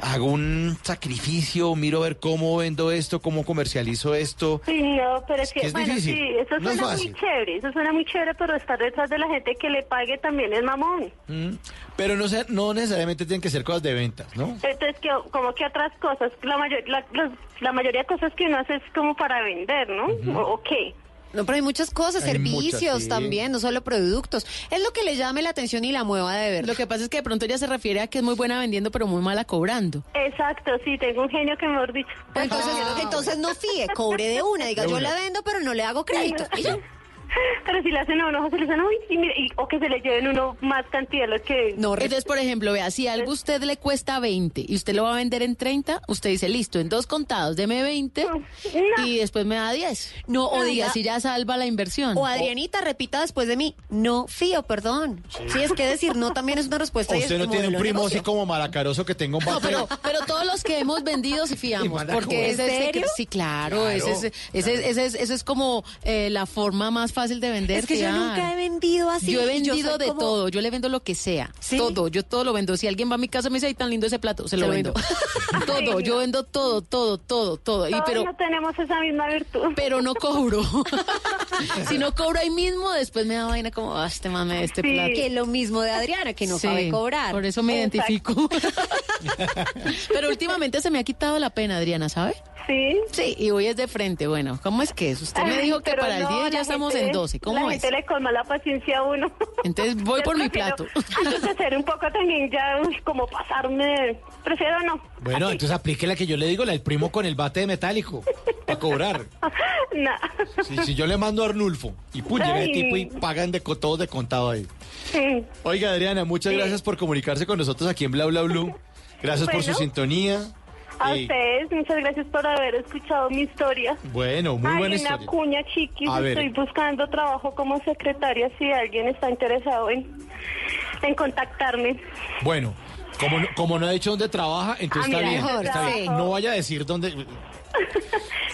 hago un sacrificio, miro a ver cómo vendo esto, cómo comercializo esto? Sí, no, pero es que, que es bueno, difícil. sí, eso No es suena fácil. muy chévere, eso suena muy chévere, pero estar detrás de la gente que le pague también es mamón. Mm, Pero no, no necesariamente tienen que ser cosas de ventas, ¿no? Entonces, que, como que otras cosas, la, mayor, la, los- la mayoría de cosas que uno hace es como para vender, ¿no? o qué? No, pero hay muchas cosas, Hay servicios muchas, sí. también, no solo productos. Es lo que le llame la atención y la mueva de ver. Lo que pasa es que de pronto ella se refiere a que es muy buena vendiendo, pero muy mala cobrando. Exacto, sí, tengo un genio que mejor dicho. Entonces, entonces no fíe, cobre de una, diga, De yo la vendo, pero no le hago crédito. Y. Pero si le hacen a uno, se le dicen, uy, y mire, y- o que se le lleven uno más cantidad de lo que... No, Entonces, por ejemplo, vea, si algo a usted le cuesta 20 y usted lo va a vender en 30, usted dice, listo, en dos contados, deme 20 y después me da 10. No, o diga- si ya salva la inversión. O Adrianita, repita después de mí, no fío, perdón. Sí, es que decir no también es una respuesta. Usted no tiene un modelo de primo negocio. así como malacaroso que tenga un No, bate. pero, pero todos los que hemos vendido sí fiamos, porque ese ¿En es, serio? sí, claro, Claro, ese, es, ese, ese es, ese es como eh, la forma más fácil de vender. Es que yo nunca he vendido así. Yo he y vendido de como- todo, yo le vendo lo que sea, ¿Sí? todo, yo todo lo vendo. Si alguien va a mi casa y me dice, ay, tan lindo ese plato, se lo lo vendo. todo, yo vendo todo, todo, todo, todo. Y Todos pero, no tenemos esa misma virtud. pero no cobro. si no cobro ahí mismo, después me da vaina como, ah, este mame, este Sí. plato. Que lo mismo de Adriana, que no Sí, sabe cobrar. Por eso me Exacto. identifico. Pero últimamente se me ha quitado la pena, Adriana, ¿sabe? Sí. Sí, y hoy es de frente. Bueno, ¿cómo es que es? Usted me dijo que pero para el no, 10 la ya estamos gente- en 12. La ¿Cómo es? gente le colma la paciencia a uno. Entonces voy por mi plato. Antes de ser un poco también ya, como pasarme, prefiero no. Bueno, entonces aplique la que yo le digo, la del primo con el bate de metálico, para cobrar. No. Si, si yo le mando a Arnulfo y pum, llega el tipo y pagan de todos de contado ahí. Sí. Oiga, Adriana, muchas Sí. gracias por comunicarse con nosotros aquí en Bla Bla Blue. Gracias por su sintonía. A ustedes, muchas gracias por haber escuchado mi historia. bueno, muy Hay buena una historia. cuña, chiquis. A ver. Estoy buscando trabajo como secretaria si alguien está interesado en, en contactarme. Bueno, como no, como no ha dicho dónde trabaja, entonces Ah, está mira, bien. mejor, está bien. No vaya a decir dónde.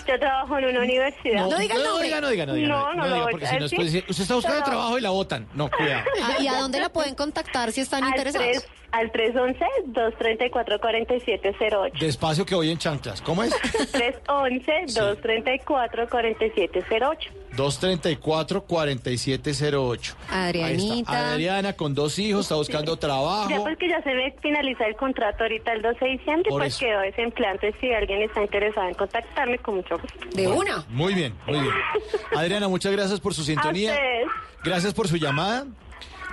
Yo trabajo en una universidad. No diga, no diga, no diga, no diga. No, no, diga, lo voy porque a si no después decir. dice, usted está buscando Pero- trabajo y la votan. No, cuidado. Ah, ¿Y a dónde la pueden contactar si están Al, interesados? tres- al 311-234-4708. Despacio que voy en chanclas. ¿Cómo es? 311-234-4708. 234-4708. Ahí está. Adrianita. Adriana con dos hijos, está buscando Ya trabajo. pues que ya se ve finalizar el contrato ahorita el 12 de diciembre, Por pues eso. quedó desempleado. Entonces, si alguien está interesado en contactarme, con mucho gusto. De una. Muy bien, muy bien. Adriana, muchas gracias por su sintonía. Gracias por su llamada.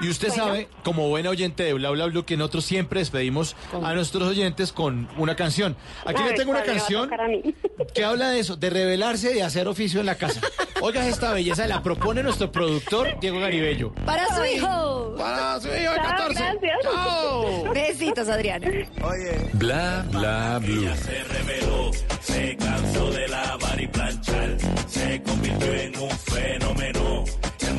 Y usted sabe, como buena oyente de Bla Bla Blue, que nosotros siempre despedimos a nuestros oyentes con una canción. Aquí le tengo una ¿cuál me va a canción que habla de eso, de rebelarse y hacer oficio en la casa. Oiga esta belleza, la propone nuestro productor Diego Garibello. Para su hijo. Para su hijo de Chao, 14. gracias. Chao. Besitos, Adriana. Bla bla blue. se reveló, se cansó de lavar y planchar, se convirtió en un fenómeno.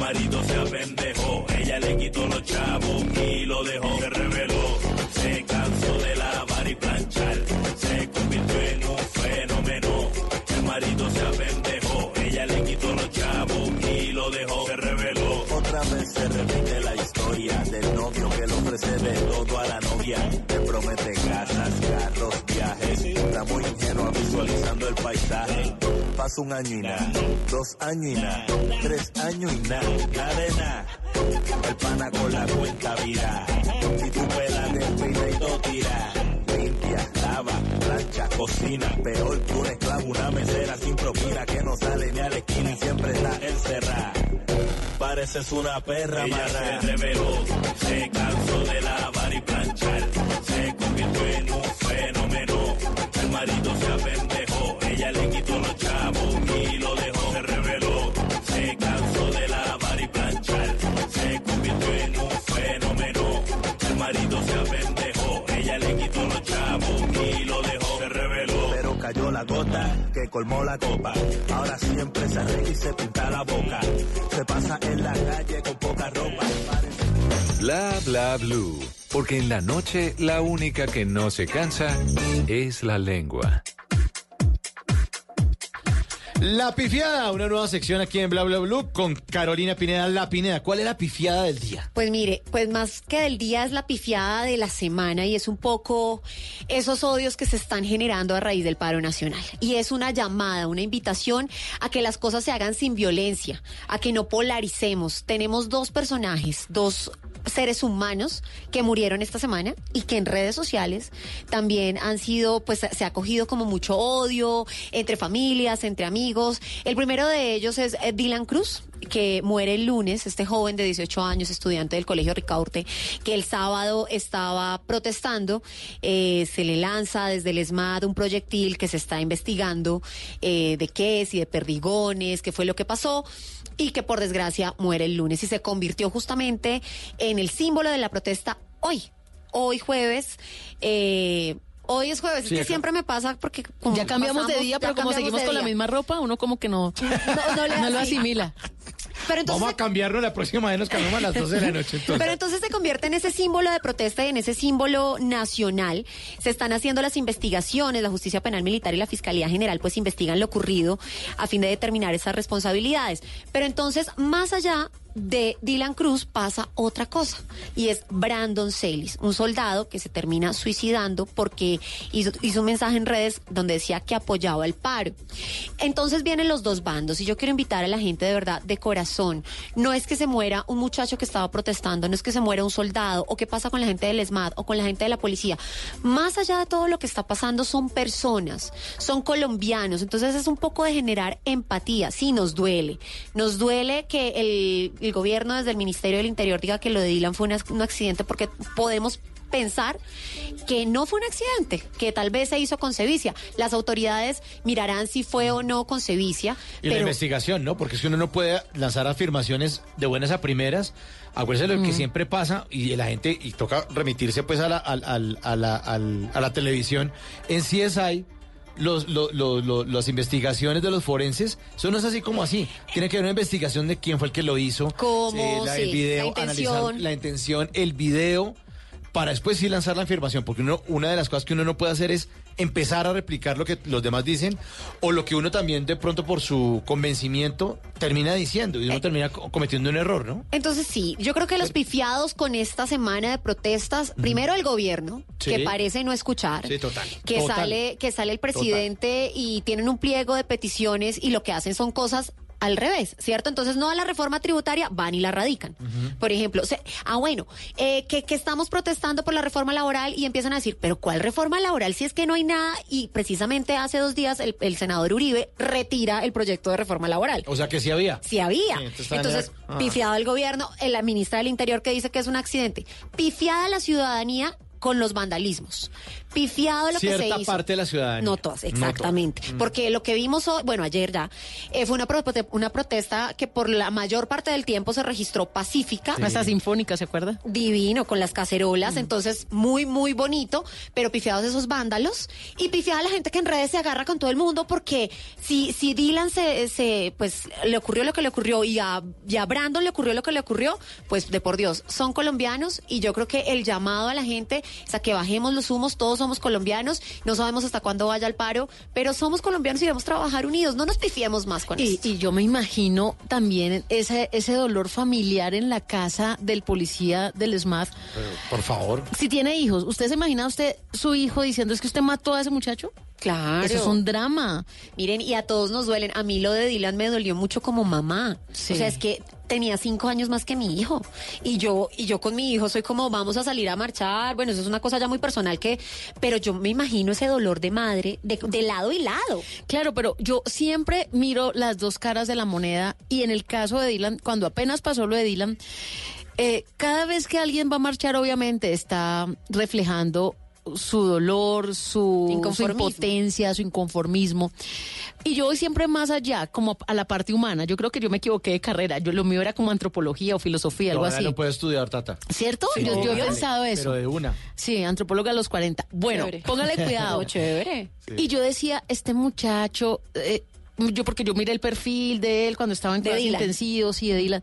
El marido se apendejó, ella le quitó los chavos y lo dejó. Se reveló, se cansó de lavar y planchar, se convirtió en un fenómeno. El marido se apendejó, ella le quitó los chavos y lo dejó. Se reveló. Otra vez se repite la historia del novio que le ofrece de todo a la novia. Le promete casas, carros, viajes. Está muy ingenua visualizando el paisaje. Pasa un año y nada, dos años y nada, tres años y nada, nada de nada. El pana con la cuenta vira. Si tu pela despeina y todo tira. Limpia, lava, plancha, cocina. Peor que un esclavo, una mesera sin propina que no sale ni a la esquina y siempre está encerrada. Pareces una perra Ella se reveló, se cansó de lavar y planchar, se convirtió en un fenómeno. El marido se apendejó, ella le quitó los chavos y lo dejó. Se reveló, se cansó de lavar y planchar, se convirtió en colmó la copa. Ahora siempre se arregla y se pinta la boca. Se pasa en la calle con poca ropa. Bla bla blue. Porque en la noche la única que no se cansa es la lengua. La pifiada, una nueva sección aquí en Bla Bla Blue con Carolina Pineda. La Pineda, ¿cuál es la pifiada del día? Pues mire, pues más que del día es la pifiada de la semana y es un poco esos odios que se están generando a raíz del paro nacional. Y es una llamada, una invitación a que las cosas se hagan sin violencia, a que no polaricemos. Tenemos dos personajes, dos seres humanos que murieron esta semana y que en redes sociales también han sido, pues se ha cogido como mucho odio entre familias, entre amigos. El primero de ellos es eh, Dylan Cruz, que muere el lunes, este joven de 18 años, estudiante del Colegio Ricaurte, que el sábado estaba protestando, eh, se le lanza desde el ESMAD un proyectil que se está investigando eh, de qué es y de perdigones, qué fue lo que pasó y que por desgracia muere el lunes. Y se convirtió justamente en el símbolo de la protesta hoy, hoy jueves. Hoy es jueves, Sí, es que acá- siempre me pasa porque como Ya cambiamos de día, pero como seguimos con la misma ropa, uno como que no, No, no le no lo asimila. Pero entonces Vamos a cambiarlo la próxima vez, nos cambiamos a las 12 de la noche. Entonces. Pero entonces se convierte en ese símbolo de protesta y en ese símbolo nacional. Se están haciendo las investigaciones, la Justicia Penal Militar y la Fiscalía General pues investigan lo ocurrido a fin de determinar esas responsabilidades. Pero entonces, más allá de Dylan Cruz pasa otra cosa y es Brandon Celis, un soldado que se termina suicidando porque hizo, un mensaje en redes donde decía que apoyaba el paro. Entonces vienen los dos bandos y yo quiero invitar a la gente de verdad de corazón. No es que se muera un muchacho que estaba protestando, no es que se muera un soldado o qué pasa con la gente del ESMAD o con la gente de la policía. Más allá de todo lo que está pasando son personas, son colombianos. Entonces es un poco de generar empatía. Sí, nos duele. Nos duele que el, el gobierno desde el Ministerio del Interior diga que lo de Dylan fue un, ac- un accidente porque podemos pensar que no fue un accidente, que tal vez se hizo con sevicia. Las autoridades mirarán si fue o no con sevicia, Y la investigación, ¿no? Porque es que uno no puede lanzar afirmaciones de buenas a primeras. Acuérdense de lo que siempre pasa y la gente, y toca remitirse pues a la, a la, a la televisión. En CSI, los, lo- lo- lo- las investigaciones de los forenses, es así como así. Tiene que haber una investigación de quién fue el que lo hizo. Cómo, la, sí, el video, la intención. analizar la intención, el video. Para después sí lanzar la afirmación, porque uno, una de las cosas que uno no puede hacer es empezar a replicar lo que los demás dicen o lo que uno también de pronto por su convencimiento termina diciendo y uno termina co- cometiendo un error, ¿no? Entonces sí, yo creo que los pifiados con esta semana de protestas, primero el gobierno, Sí. que parece no escuchar, Sí, total. que Total. sale que sale el presidente y tienen un pliego de peticiones y lo que hacen son cosas al revés, ¿cierto? Entonces no a la reforma tributaria, van y la radican. Por ejemplo, se- ah, bueno, eh, que, que estamos protestando por la reforma laboral y empiezan a decir, pero ¿cuál reforma laboral si es que no hay nada? Y precisamente hace dos días el, el senador Uribe retira el proyecto de reforma laboral. O sea que sí había. Sí había. Sí, entonces ah. pifiado el gobierno, eh, la ministra del Interior que dice que es un accidente. Pifiada la ciudadanía con los vandalismos. Pifiado lo que se Cierta hizo. parte de la ciudadanía. No todas, No exactamente. todas. Mm. Porque lo que vimos hoy, bueno, ayer ya, eh, fue una, prote- una protesta que por la mayor parte del tiempo se registró pacífica. Hasta sinfónica, ¿se acuerda? Divino, con las cacerolas, Mm. entonces muy, muy bonito, pero pifiados esos vándalos y pifiada la gente que en redes se agarra con todo el mundo porque si, si Dylan se, se, pues, le ocurrió lo que le ocurrió y a, y a Brandon le ocurrió lo que le ocurrió, pues de por Dios, son colombianos y yo creo que el llamado a la gente es a que bajemos los humos, todos somos colombianos, no sabemos hasta cuándo vaya el paro, pero somos colombianos y debemos trabajar unidos, no nos pifiemos más con Y, esto. y yo me imagino también ese, ese dolor familiar en la casa del policía del SMAT. por favor. Si tiene hijos, ¿usted se imagina usted su hijo diciendo es que usted mató a ese muchacho? Claro. Eso es un drama. Miren, y a todos nos duelen. A mí lo de Dylan me dolió mucho como mamá. Sí. O sea, es que tenía cinco años más que mi hijo. Y yo, y yo con mi hijo soy como, vamos a salir a marchar. Bueno, eso es una cosa ya muy personal que, pero yo me imagino ese dolor de madre de, de lado y lado. Claro, pero yo siempre miro las dos caras de la moneda y en el caso de Dylan, cuando apenas pasó lo de Dylan, eh, cada vez que alguien va a marchar, obviamente está reflejando su dolor, su, impotencia, su inconformismo. Y yo voy siempre más allá, como a la parte humana. Yo creo que yo me equivoqué de carrera. Yo lo mío era como antropología o filosofía, algo Ahora así. no puede estudiar, Tata. ¿Cierto? Sí, yo, yo he pensado eso. Pero de una. Sí, antropóloga a los 40. Bueno, Chévere. póngale cuidado. No, chévere. Y yo decía, este muchacho, eh, yo porque yo miré el perfil de él cuando estaba en De intensivos y de Dylan.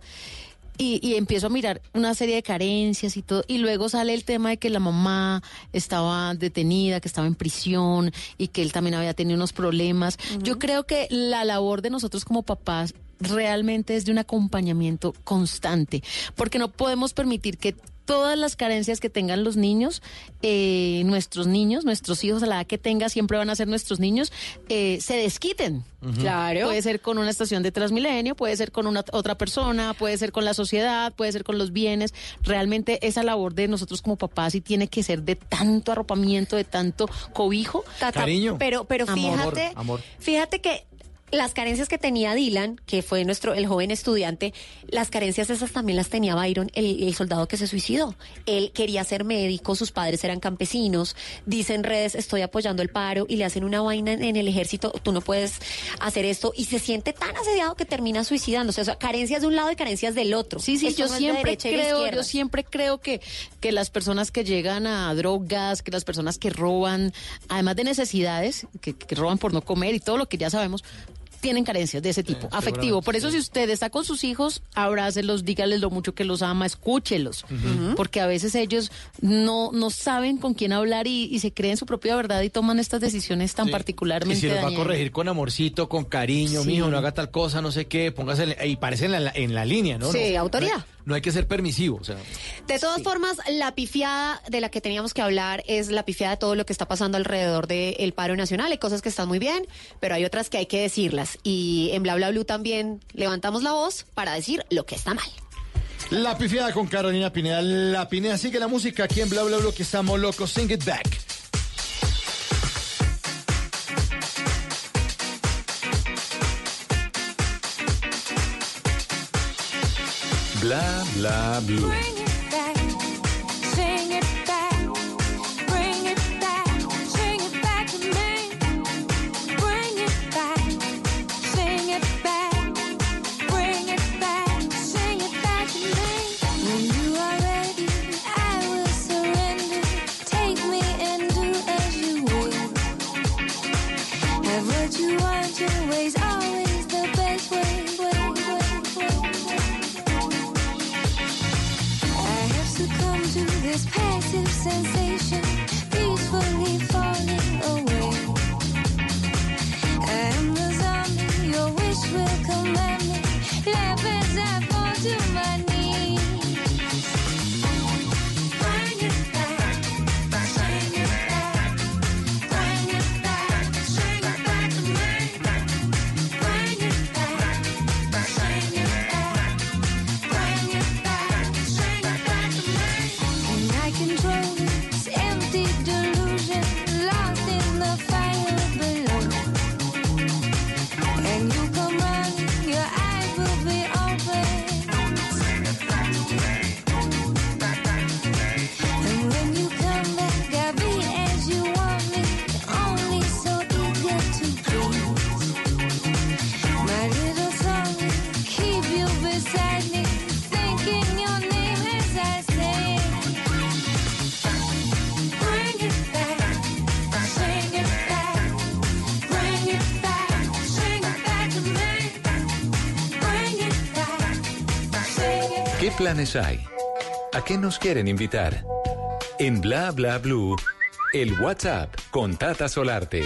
Y, y empiezo a mirar una serie de carencias y todo. Y luego sale el tema de que la mamá estaba detenida, que estaba en prisión y que él también había tenido unos problemas. Yo creo que la labor de nosotros como papás realmente es de un acompañamiento constante, porque no podemos permitir que todas las carencias que tengan los niños, eh, nuestros niños, nuestros hijos a la edad que tenga, siempre van a ser nuestros niños, eh, se desquiten. Claro. Puede ser con una estación de Transmilenio, puede ser con una otra persona, puede ser con la sociedad, puede ser con los bienes. Realmente esa labor de nosotros como papás sí tiene que ser de tanto arropamiento, de tanto cobijo. Tata, Cariño. Pero, pero Amor, fíjate, amor. fíjate que las carencias que tenía Dylan, que fue nuestro el joven estudiante, las carencias esas también las tenía Byron, el, el soldado que se suicidó. Él quería ser médico, sus padres eran campesinos, dice en redes estoy apoyando el paro y le hacen una vaina en, en el ejército, tú no puedes hacer esto y se siente tan asediado que termina suicidándose. O sea, carencias de un lado y carencias del otro. Sí, sí, Esto yo no siempre de creo, yo siempre creo que, que las personas que llegan a drogas, que las personas que roban, además de necesidades, que, que roban por no comer y todo lo que ya sabemos, tienen carencias de ese tipo, afectivo. Por eso si usted está con sus hijos, abrácelos, dígales lo mucho que los ama, escúchelos, porque a veces ellos no, no saben con quién hablar y, y se creen su propia verdad y toman estas decisiones tan Sí. particularmente Y si los va a corregir con amorcito, con cariño, mijo, no haga tal cosa, no sé qué, póngase y parece en la, en la línea, ¿no? Sí, No- autoridad. No, hay que ser permisivo, o sea. De todas formas, la pifiada de la que teníamos que hablar es la pifiada de todo lo que está pasando alrededor del paro nacional. Hay cosas que están muy bien, pero hay otras que hay que decirlas. Y en Bla Bla Blue también levantamos la voz para decir lo que está mal. La pifiada con Carolina Pineda. La Pineda sigue la música aquí en Bla Bla Bla que estamos locos. Sing it back. Bla bla blue. Planes hay? ¿A qué nos quieren invitar? En Bla Bla Blue, el WhatsApp con Tata Solarte.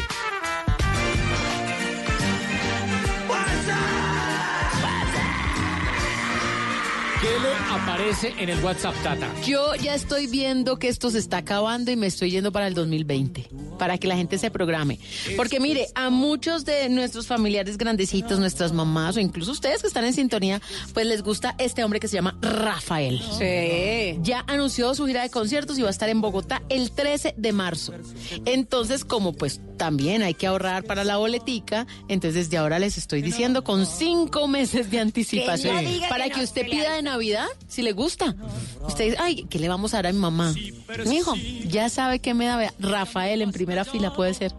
¿Qué le aparece en el WhatsApp, Tata? Yo ya estoy viendo que esto se está acabando y me estoy yendo para el 2020, para que la gente se programe. Porque mire, a muchos de nuestros familiares grandecitos, nuestras mamás o incluso ustedes que están en sintonía, pues les gusta este hombre que se llama Rafael. Sí. Ya anunció su gira de conciertos y va a estar en Bogotá el 13 de marzo. Entonces, como pues también hay que ahorrar para la boletica, entonces desde ahora les estoy diciendo con cinco meses de anticipación Que no diga para que que, no, usted pida de Navidad, si le gusta. Usted dice, ay, ¿qué le vamos a dar a mi mamá? Mi hijo, ya sabe que me da Rafael en primera fila puede ser.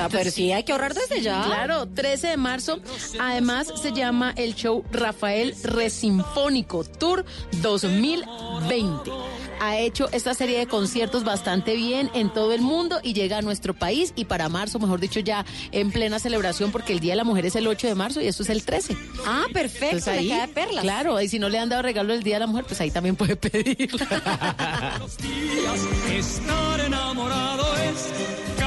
Ah, pero sí, hay que ahorrar desde ya. Claro, 13 de marzo. Además, se llama el show Rafael Resinfónico Tour 2020. Ha hecho esta serie de conciertos bastante bien en todo el mundo y llega a nuestro país. Y para marzo, mejor dicho, ya en plena celebración, porque el Día de la Mujer es el 8 de marzo y esto es el 13. Ah, perfecto, Entonces le cae de perlas. Claro, y si no le han dado regalo el Día de la Mujer, pues ahí también puede pedir. Estar enamorado es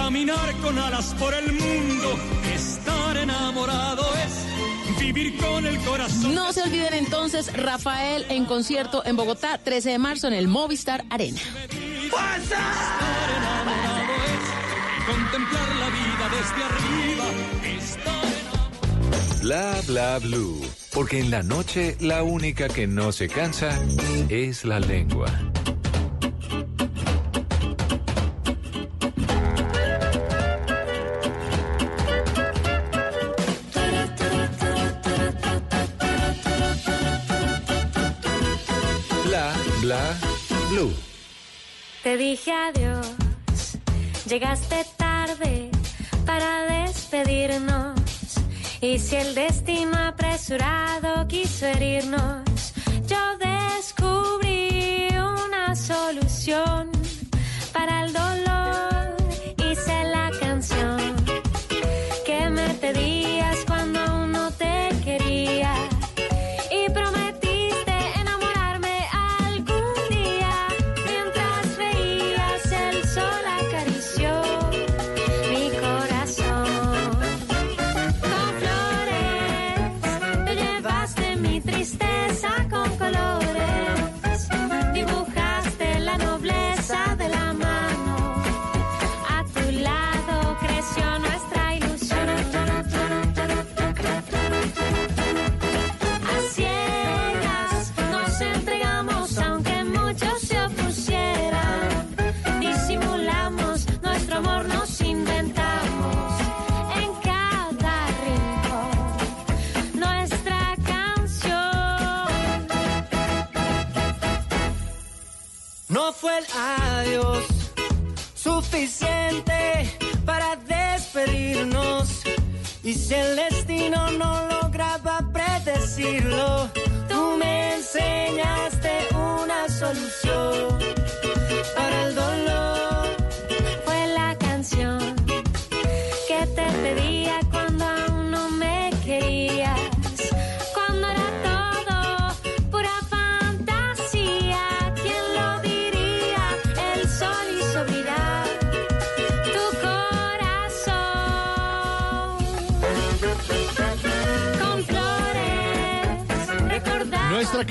caminar con alas por el mundo. Estar enamorado es vivir con el corazón. No se olviden entonces, Rafael en concierto en Bogotá, 13 de marzo en el Movistar Arena. Estar enamorado es contemplar la vida desde arriba. Estar Bla Bla Blue. Porque en la noche la única que no se cansa es la lengua. Te dije adiós, llegaste tarde para despedirnos. Y si el destino apresurado quiso herirnos, yo descubrí una solución para el dolor.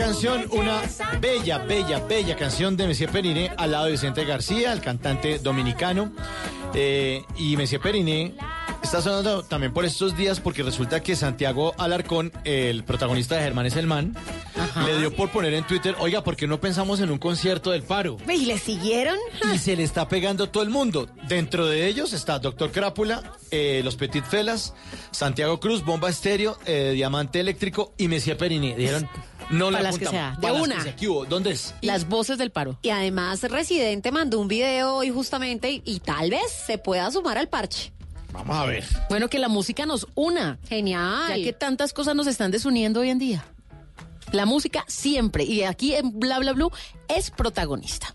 Canción, una bella, bella, bella canción de Messier Periné al lado de Vicente García, el cantante dominicano. Eh, y Messier Periné está sonando también por estos días porque resulta que Santiago Alarcón, el protagonista de Germán es el man, le dio por poner en Twitter, oiga, ¿por qué no pensamos en un concierto del paro? ¿Y le siguieron? Y se le está pegando todo el mundo. Dentro de ellos está Doctor Crápula, eh, Los Petit Felas, Santiago Cruz, Bomba Estéreo, eh, Diamante Eléctrico y Messier Periné. Dijeron, no las que sea, de Para las una. que sea. ¿Qué hubo? ¿Dónde es? Las voces del paro. Y además Residente mandó un video hoy justamente y, y tal vez se pueda sumar al parche. Vamos a ver. Bueno, que la música nos una. Genial. Ya que tantas cosas nos están desuniendo hoy en día. La música siempre, y aquí en Bla Bla Blue, es protagonista.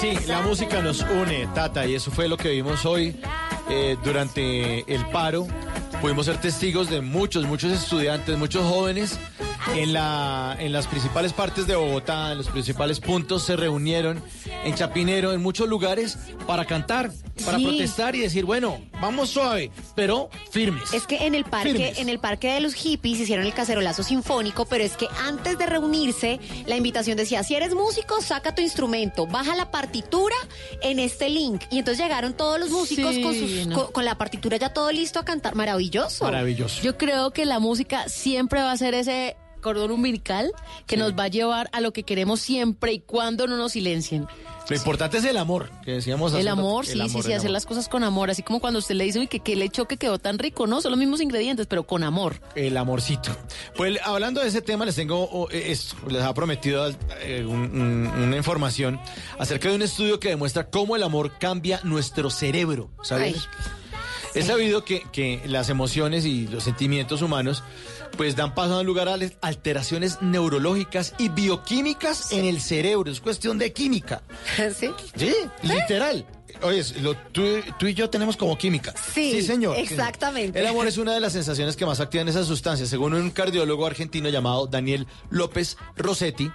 Sí, la música nos une, Tata, y eso fue lo que vimos hoy eh, durante el paro. Pudimos ser testigos de muchos, muchos estudiantes, muchos jóvenes en, la, en las principales partes de Bogotá, en los principales puntos, se reunieron en Chapinero, en muchos lugares, para cantar, para Sí. protestar y decir, bueno, vamos suave, pero firmes. Es que en el parque, Firmes. en el parque de los hippies hicieron el cacerolazo sinfónico, pero es que antes de reunirse, la invitación decía, si eres músico, saca tu instrumento, baja la partitura en este link. Y entonces llegaron todos los músicos Sí, con, sus- no. con, con la partitura ya todo listo a cantar. Maravilloso. Maravilloso. Yo creo que la música siempre va a ser ese cordón umbilical que nos va a llevar a lo que queremos siempre y cuando no nos silencien. Lo importante es el amor, que decíamos El rato. amor, El sí, amor, sí, sí, el hacer amor. las cosas con amor, así como cuando usted le dice, uy, que, que le echó que quedó tan rico, ¿no? Son los mismos ingredientes, pero con amor. El amorcito. Pues hablando de ese tema, les tengo oh, eh, esto, les ha prometido eh, un- un- una información acerca de un estudio que demuestra cómo el amor cambia nuestro cerebro. ¿Sabes? Ay. Es sabido que, que las emociones y los sentimientos humanos pues dan paso a un lugar a alteraciones neurológicas y bioquímicas en el cerebro. Es cuestión de química. ¿Sí? Sí, literal. Oye, lo- tú, tú y yo tenemos como química. Sí, señor. exactamente. El amor es una de las sensaciones que más activan esas sustancias. Según un cardiólogo argentino llamado Daniel López Rossetti,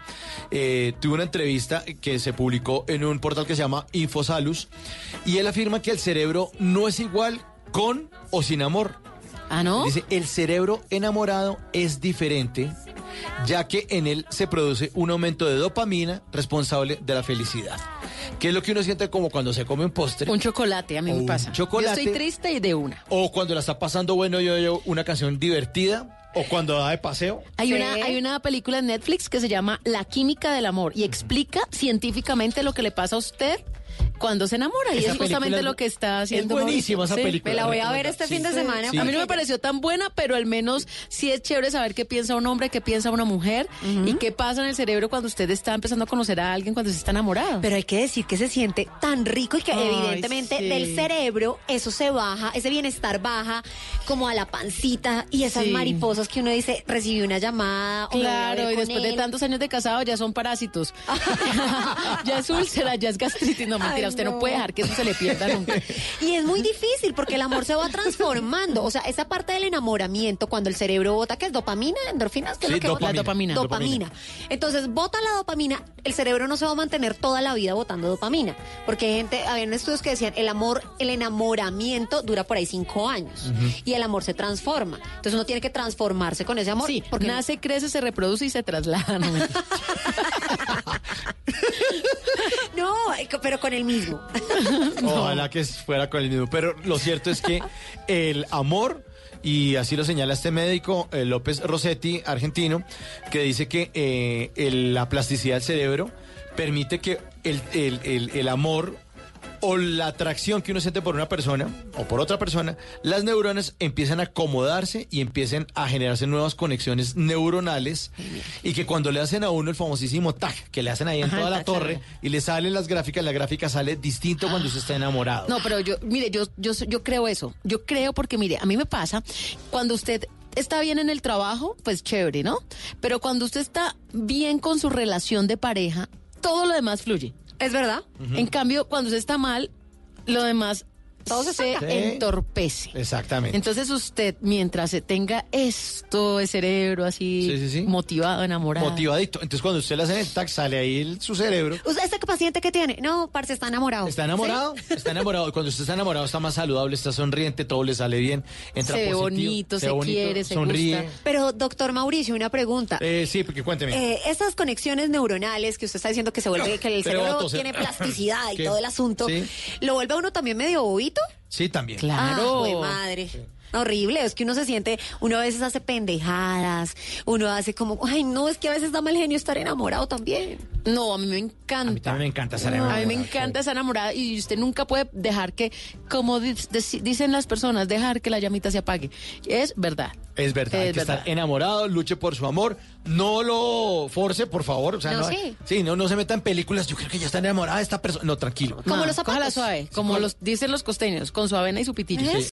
eh, tuvo una entrevista que se publicó en un portal que se llama Infosalus y él afirma que el cerebro no es igual con o sin amor. Ah, ¿no? Dice, el cerebro enamorado es diferente, ya que en él se produce un aumento de dopamina responsable de la felicidad. Que es lo que uno siente como cuando se come un postre. Un chocolate, a mí me un pasa. chocolate. Yo estoy triste y de una. O cuando la está pasando bueno yo oigo una canción divertida. O cuando da de paseo. Hay, Sí. una, hay una película en Netflix que se llama La química del amor y explica científicamente lo que le pasa a usted cuando se enamora. Y es justamente es- lo que está haciendo. es buenísima esa película. Me la voy a ver este Sí. fin de semana. Sí. A mí no me pareció tan buena, pero al menos sí es chévere saber qué piensa un hombre, qué piensa una mujer y qué pasa en el cerebro cuando usted está empezando a conocer a alguien cuando se está enamorado. Pero hay que decir que se siente tan rico y que Ay, evidentemente sí. del cerebro eso se baja, ese bienestar baja como a la pancita y esas Sí. mariposas que uno dice, recibí una llamada. Claro, y después de él". tantos años de casado ya son parásitos. ya es úlcera, ya es gastritis. No, mentira, usted no. no. puede dejar que eso se le pierda nunca. Y es muy difícil porque el amor se va transformando. O sea, esa parte del enamoramiento, cuando el cerebro bota, ¿qué es? ¿Dopamina? ¿Endorfinas? ¿Qué es Sí, lo que bota? La dopamina. Dopamina. Entonces, bota la dopamina, el cerebro no se va a mantener toda la vida botando dopamina. Porque hay gente, habían estudios que decían, el amor, el enamoramiento dura por ahí cinco años. Y el amor se transforma. Entonces uno tiene que transformarse con ese amor. Sí, porque nace, crece, se reproduce y se traslada. No, mentira. No, pero con el mismo. Ojalá que fuera con el mismo. Pero lo cierto es que el amor, y así lo señala este médico, eh, López Rossetti, argentino, que dice que eh, el- la plasticidad del cerebro permite que el, el- el- el amor o la atracción que uno siente por una persona o por otra persona, las neuronas empiezan a acomodarse y empiecen a generarse nuevas conexiones neuronales y que cuando le hacen a uno el famosísimo tag, que le hacen ahí en Ajá, toda la torre claro. y le salen las gráficas, la gráfica sale distinto cuando usted está enamorado. No, pero yo, mire, yo, yo, yo creo eso. Yo creo porque, mire, a mí me pasa cuando usted está bien en el trabajo, pues chévere, ¿no? Pero cuando usted está bien con su relación de pareja, todo lo demás fluye. ¿Es verdad? En cambio, cuando usted está mal, lo demás Todo se se. Sí. entorpece. Exactamente. Entonces usted, mientras se tenga esto de cerebro así Sí, sí, motivado, enamorado. Motivadito. Entonces, cuando usted le hace el tag, sale ahí el- su cerebro. ¿Usted este paciente que tiene? No, parce, está enamorado. Está enamorado, está enamorado. Cuando usted está enamorado, está más saludable, está sonriente, todo le sale bien. Entra Se ve positivo, bonito, se quiere, se sonríe. gusta. Pero, doctor Mauricio, una pregunta. Eh, sí, porque cuénteme. Eh, esas conexiones neuronales que usted está diciendo que se vuelve, que el cerebro toser. tiene plasticidad y ¿Qué? todo el asunto. ¿lo vuelve a uno también medio bobito? Sí, también. Claro. Ah, madre. Horrible, es que uno se siente, uno a veces hace pendejadas, uno hace como, ay, no, es que a veces da mal genio estar enamorado también. No, a mí me encanta. A mí también me encanta estar A mí enamorado. me encanta estar enamorada y usted nunca puede dejar que, como dicen las personas, dejar que la llamita se apague. Es verdad. Es verdad, hay que verdad. estar enamorado, luche por su amor, no lo force, por favor. O sea, No, no, sí. no, no se meta en películas. Yo creo que ya está enamorada de esta persona. No, tranquilo. Como No, los zapatos. cójala suave, como los dicen los costeños, con su avena y su pitillo.